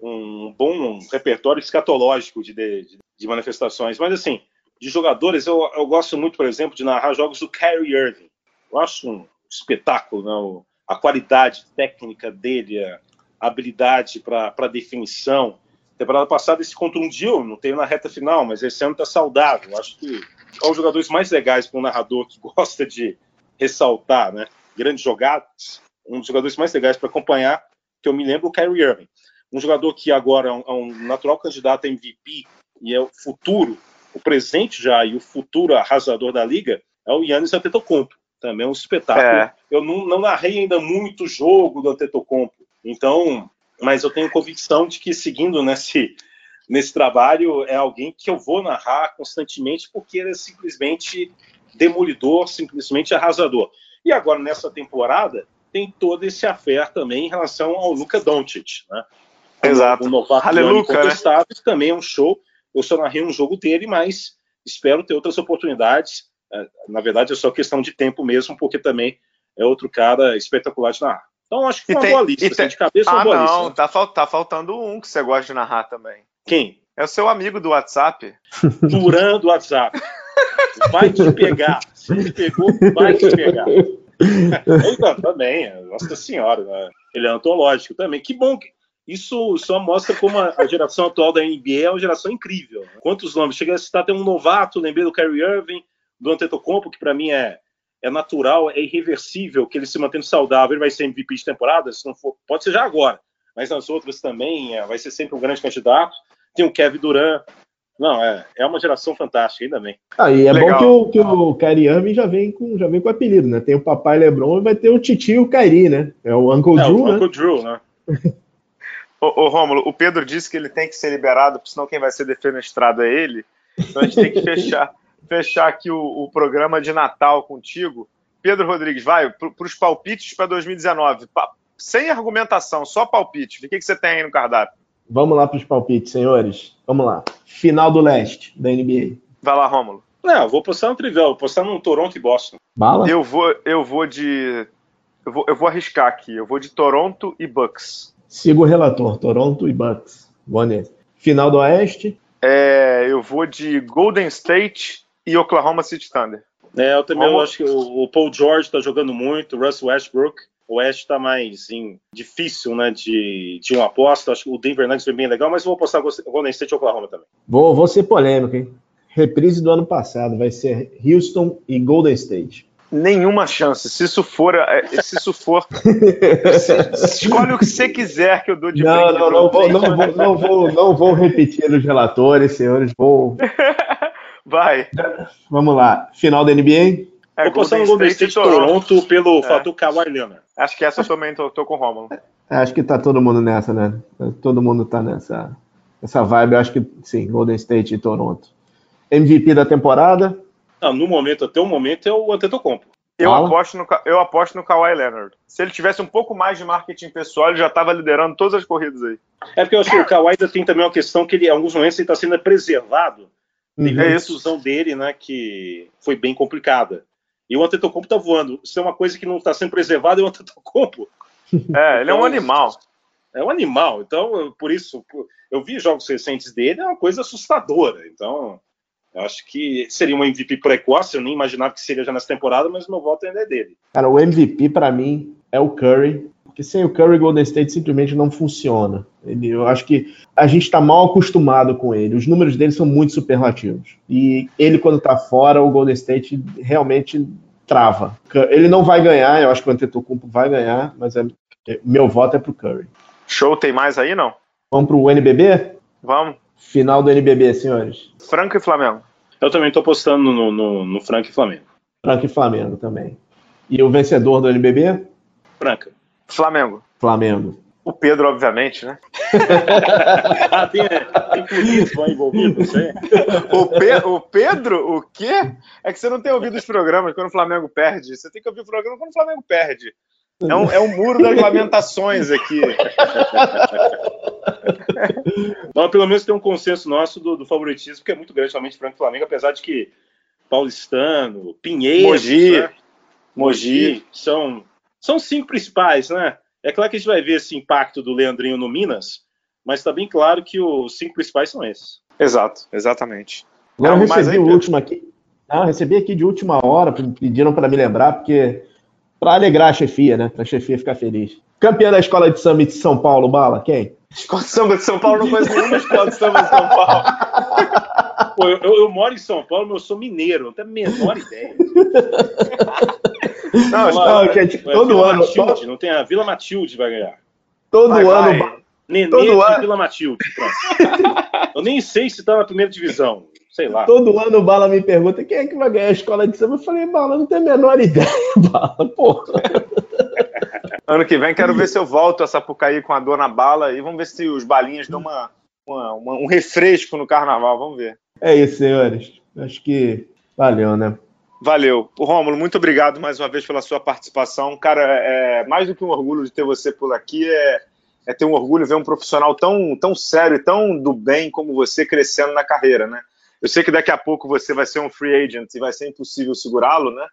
um bom repertório escatológico de, de, de, manifestações. Mas, assim, de jogadores, eu, eu gosto muito, por exemplo, de narrar jogos do Kyrie Irving. Eu acho um espetáculo, né, a qualidade técnica dele, a habilidade para definição. Temporada passada esse contundiu, não tem na reta final, mas esse ano está saudável. Eu acho que é um dos jogadores mais legais para um narrador que gosta de ressaltar, né? Grandes jogadas. Um dos jogadores mais legais para acompanhar, que eu me lembro, o Kyrie Irving. Um jogador que agora é um, é um natural candidato a MVP e é o futuro, o presente já e o futuro arrasador da liga, é o Yannis Antetokounmpo. Também é um espetáculo. É. Eu não, não, narrei ainda muito o jogo do Antetokounmpo, então, mas eu tenho convicção de que seguindo nesse nesse trabalho é alguém que eu vou narrar constantemente porque ele é simplesmente demolidor, simplesmente arrasador. E agora, nessa temporada, tem todo esse affair também em relação ao Luca Doncic, né? Exato. O novato Aleluia, né? também é um show. Eu só narrei um jogo dele, mas espero ter outras oportunidades. É, na verdade, é só questão de tempo mesmo, porque também é outro cara espetacular de narrar. Então, acho que foi uma tem, boa lista. Assim, tem... de cabeça, ah, uma boa não, lista. Tá, fal... tá faltando um que você gosta de narrar também. Quem? É o seu amigo do WhatsApp. Duran do WhatsApp. Vai te pegar. Se ele pegou, vai te pegar. então, também, Nossa Senhora. Né? Ele é antológico também. Que bom que. Isso só mostra como a geração atual da NBA é uma geração incrível. Quantos nomes? Chega a citar até um novato, lembrei do Kyrie Irving, do Antetokounmpo, que para mim é, é natural, é irreversível, que ele se mantendo saudável, ele vai ser MVP de temporada, se não for, pode ser já agora, mas nas outras também é, vai ser sempre um grande candidato tem o Kevin Durant. Não, é, é uma geração fantástica, ainda bem. Ah, e é Legal. bom que o, que o Kyrie Irving já vem, com, já vem com apelido, né? Tem o papai LeBron e vai ter o titio o Kyrie, né? É o Uncle é, Drew, o né? Uncle Drew, né? ô, ô, Rômulo, o Pedro disse que ele tem que ser liberado, porque senão quem vai ser defenestrado é ele. Então a gente tem que fechar, fechar aqui o, o, programa de Natal contigo. Pedro Rodrigues, vai para os palpites para 2019. Sem argumentação, só palpite. O que, que você tem aí no cardápio? Vamos lá para os palpites, senhores. Vamos lá. Final do leste da NBA. Vai lá, Rômulo. Não, vou postar no trivial, vou postar no Toronto e Boston. Bala? Eu vou, eu vou de. Eu vou, eu vou arriscar aqui. Eu vou de Toronto e Bucks. Sigo o relator, Toronto e Bucks. Nesse. Final do Oeste. É, eu vou de Golden State e Oklahoma City Thunder. É, eu também eu acho que o, Paul George está jogando muito, o Russ Westbrook o Oeste está mais em, difícil né, de, de uma aposta. Acho que o Denver Nuggets foi bem legal, mas vou apostar Golden State e Oklahoma também. Vou, vou ser polêmico, hein? Reprise do ano passado vai ser Houston e Golden State. Nenhuma chance. Se isso for, é, se isso for, escolhe o que você quiser que eu dou de não, não, não, vou, não, vou, não, vou, não vou repetir os relatores, senhores. Vou. Vai. Vamos lá. Final da NBA. É, Vou postar no Golden State, State Toronto, Toronto pelo é. fator Kawhi Leonard. Acho que essa eu também tô, tô com o Romulo. Acho que tá todo mundo nessa, né? Todo mundo tá nessa, nessa vibe. Eu acho que sim, Golden State e Toronto. MVP da temporada? Não, no momento, até o momento, é o Antetokounmpo. Eu aposto, no, eu aposto no Kawhi Leonard. Se ele tivesse um pouco mais de marketing pessoal, ele já estava liderando todas as corridas aí. É porque eu acho que o Kawhi ainda tem também uma questão que ele, em alguns momentos, ele está sendo preservado. Uhum. Teve a exclusão dele, né, que foi bem complicada. E o Antetokounmpo tá voando. Isso é uma coisa que não está sendo preservada, é o Antetokounmpo. É, ele é um então, animal. É um animal. Então, por isso, eu vi jogos recentes dele, é uma coisa assustadora. Então, eu acho que seria um MVP precoce, eu nem imaginava que seria já nessa temporada, mas meu voto ainda é dele. Cara, o MVP para mim é o Curry, porque sem o Curry, Golden State simplesmente não funciona. Ele, eu acho que a gente está mal acostumado com ele. Os números dele são muito superlativos. E ele, quando está fora, o Golden State realmente trava. Ele não vai ganhar, eu acho que o Antetokounmpo vai ganhar, mas é, meu voto é pro Curry. Show, tem mais aí, não? Vamos pro NBB? Vamos. Final do NBB, senhores. Franco e Flamengo. Eu também estou apostando no, no, no Franco e Flamengo. Franco e Flamengo também. E o vencedor do NBB? Franca. Flamengo. Flamengo. O Pedro, obviamente, né? ah, tem, tem político envolvido, não sei. O, Pe o Pedro, o quê? É que você não tem ouvido os programas quando o Flamengo perde. Você tem que ouvir o programa quando o Flamengo perde. É um, é um muro das lamentações aqui. Não, pelo menos tem um consenso nosso do, do favoritismo, que é muito grande, somente Franco Flamengo, apesar de que Paulistano, Pinheiro, Mogi, né? Mogi são, são cinco principais, né? É claro que a gente vai ver esse impacto do Leandrinho no Minas, mas está bem claro que os cinco principais são esses. Exato, exatamente. Agora eu recebi o último aqui. Ah, recebi aqui de última hora, pediram para me lembrar, porque para alegrar a chefia, né? Para a chefia ficar feliz. Campeã da escola de samba de São Paulo, Bala, quem? Escola de samba de São Paulo não conheço nenhuma escola de samba de São Paulo. Pô, eu, eu, moro em São Paulo, mas eu sou mineiro, não tenho a menor ideia. Não, não, gente, todo Vila ano. Matilde, não tem a Vila Matilde vai ganhar. Todo vai, ano. Vai. Nenê todo ano. Vila Matilde. Pronto. eu nem sei se tá na primeira divisão. Sei lá. Todo ano o Bala me pergunta quem é que vai ganhar a escola de samba. Eu falei, Bala, não tenho a menor ideia, Bala, porra. Ano que vem quero ver se eu volto a Sapucaí com a dona Bala e vamos ver se os balinhos dão uma, uma, uma, um refresco no carnaval. Vamos ver. É isso, senhores. Acho que valeu, né? Valeu. O Rômulo, muito obrigado mais uma vez pela sua participação. Cara, é mais do que um orgulho de ter você por aqui, é, é ter um orgulho ver um profissional tão, tão sério e tão do bem como você crescendo na carreira, né? Eu sei que daqui a pouco você vai ser um free agent e vai ser impossível segurá-lo, né?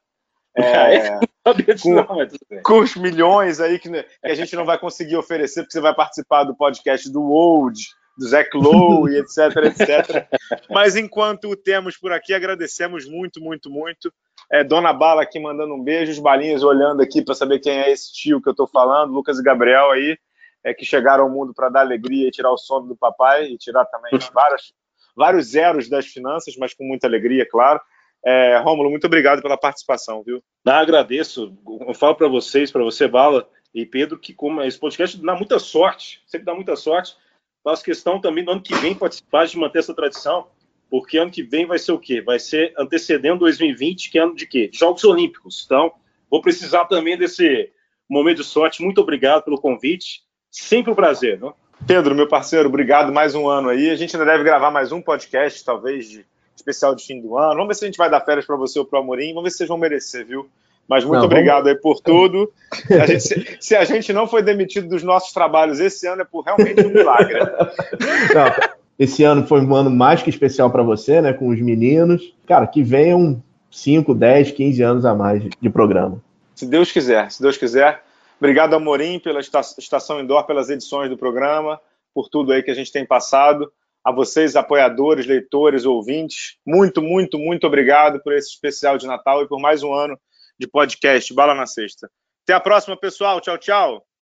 É, com, com, os milhões aí que, que, a gente não vai conseguir oferecer, porque você vai participar do podcast do Old, do Zach Lowe e etc, etc. Mas enquanto o temos por aqui, agradecemos muito, muito, muito. É, Dona Bala aqui mandando um beijo, os balinhos olhando aqui para saber quem é esse tio que eu estou falando, Lucas e Gabriel aí, é, que chegaram ao mundo para dar alegria e tirar o sono do papai e tirar também várias, vários zeros das finanças, mas com muita alegria, claro. É, Rômulo, muito obrigado pela participação, viu? Não, agradeço. Eu falo para vocês, para você, Bala e Pedro, que como esse podcast dá muita sorte, sempre dá muita sorte faço questão também no ano que vem participar de manter essa tradição, porque ano que vem vai ser o quê? Vai ser antecedendo 2020, que é ano de quê? Jogos Olímpicos. Então, vou precisar também desse momento de sorte. Muito obrigado pelo convite. Sempre um prazer, não? Pedro, meu parceiro, obrigado mais um ano aí. A gente ainda deve gravar mais um podcast, talvez, de especial de fim do ano. Vamos ver se a gente vai dar férias para você ou para o Amorim. Vamos ver se vocês vão merecer, viu? Mas muito não, obrigado vamos... aí por tudo. A gente, se, se, a gente não foi demitido dos nossos trabalhos esse ano, é por realmente um milagre. Não, esse ano foi um ano mais que especial para você, né? Com os meninos. Cara, que venham 5, 10, 15 anos a mais de programa. Se Deus quiser, se Deus quiser. Obrigado, Amorim, pela Estação Indoor, pelas edições do programa, por tudo aí que a gente tem passado. A vocês, apoiadores, leitores, ouvintes, muito, muito, muito obrigado por esse especial de Natal e por mais um ano de podcast Bala na Sexta. Até a próxima, pessoal. Tchau, tchau.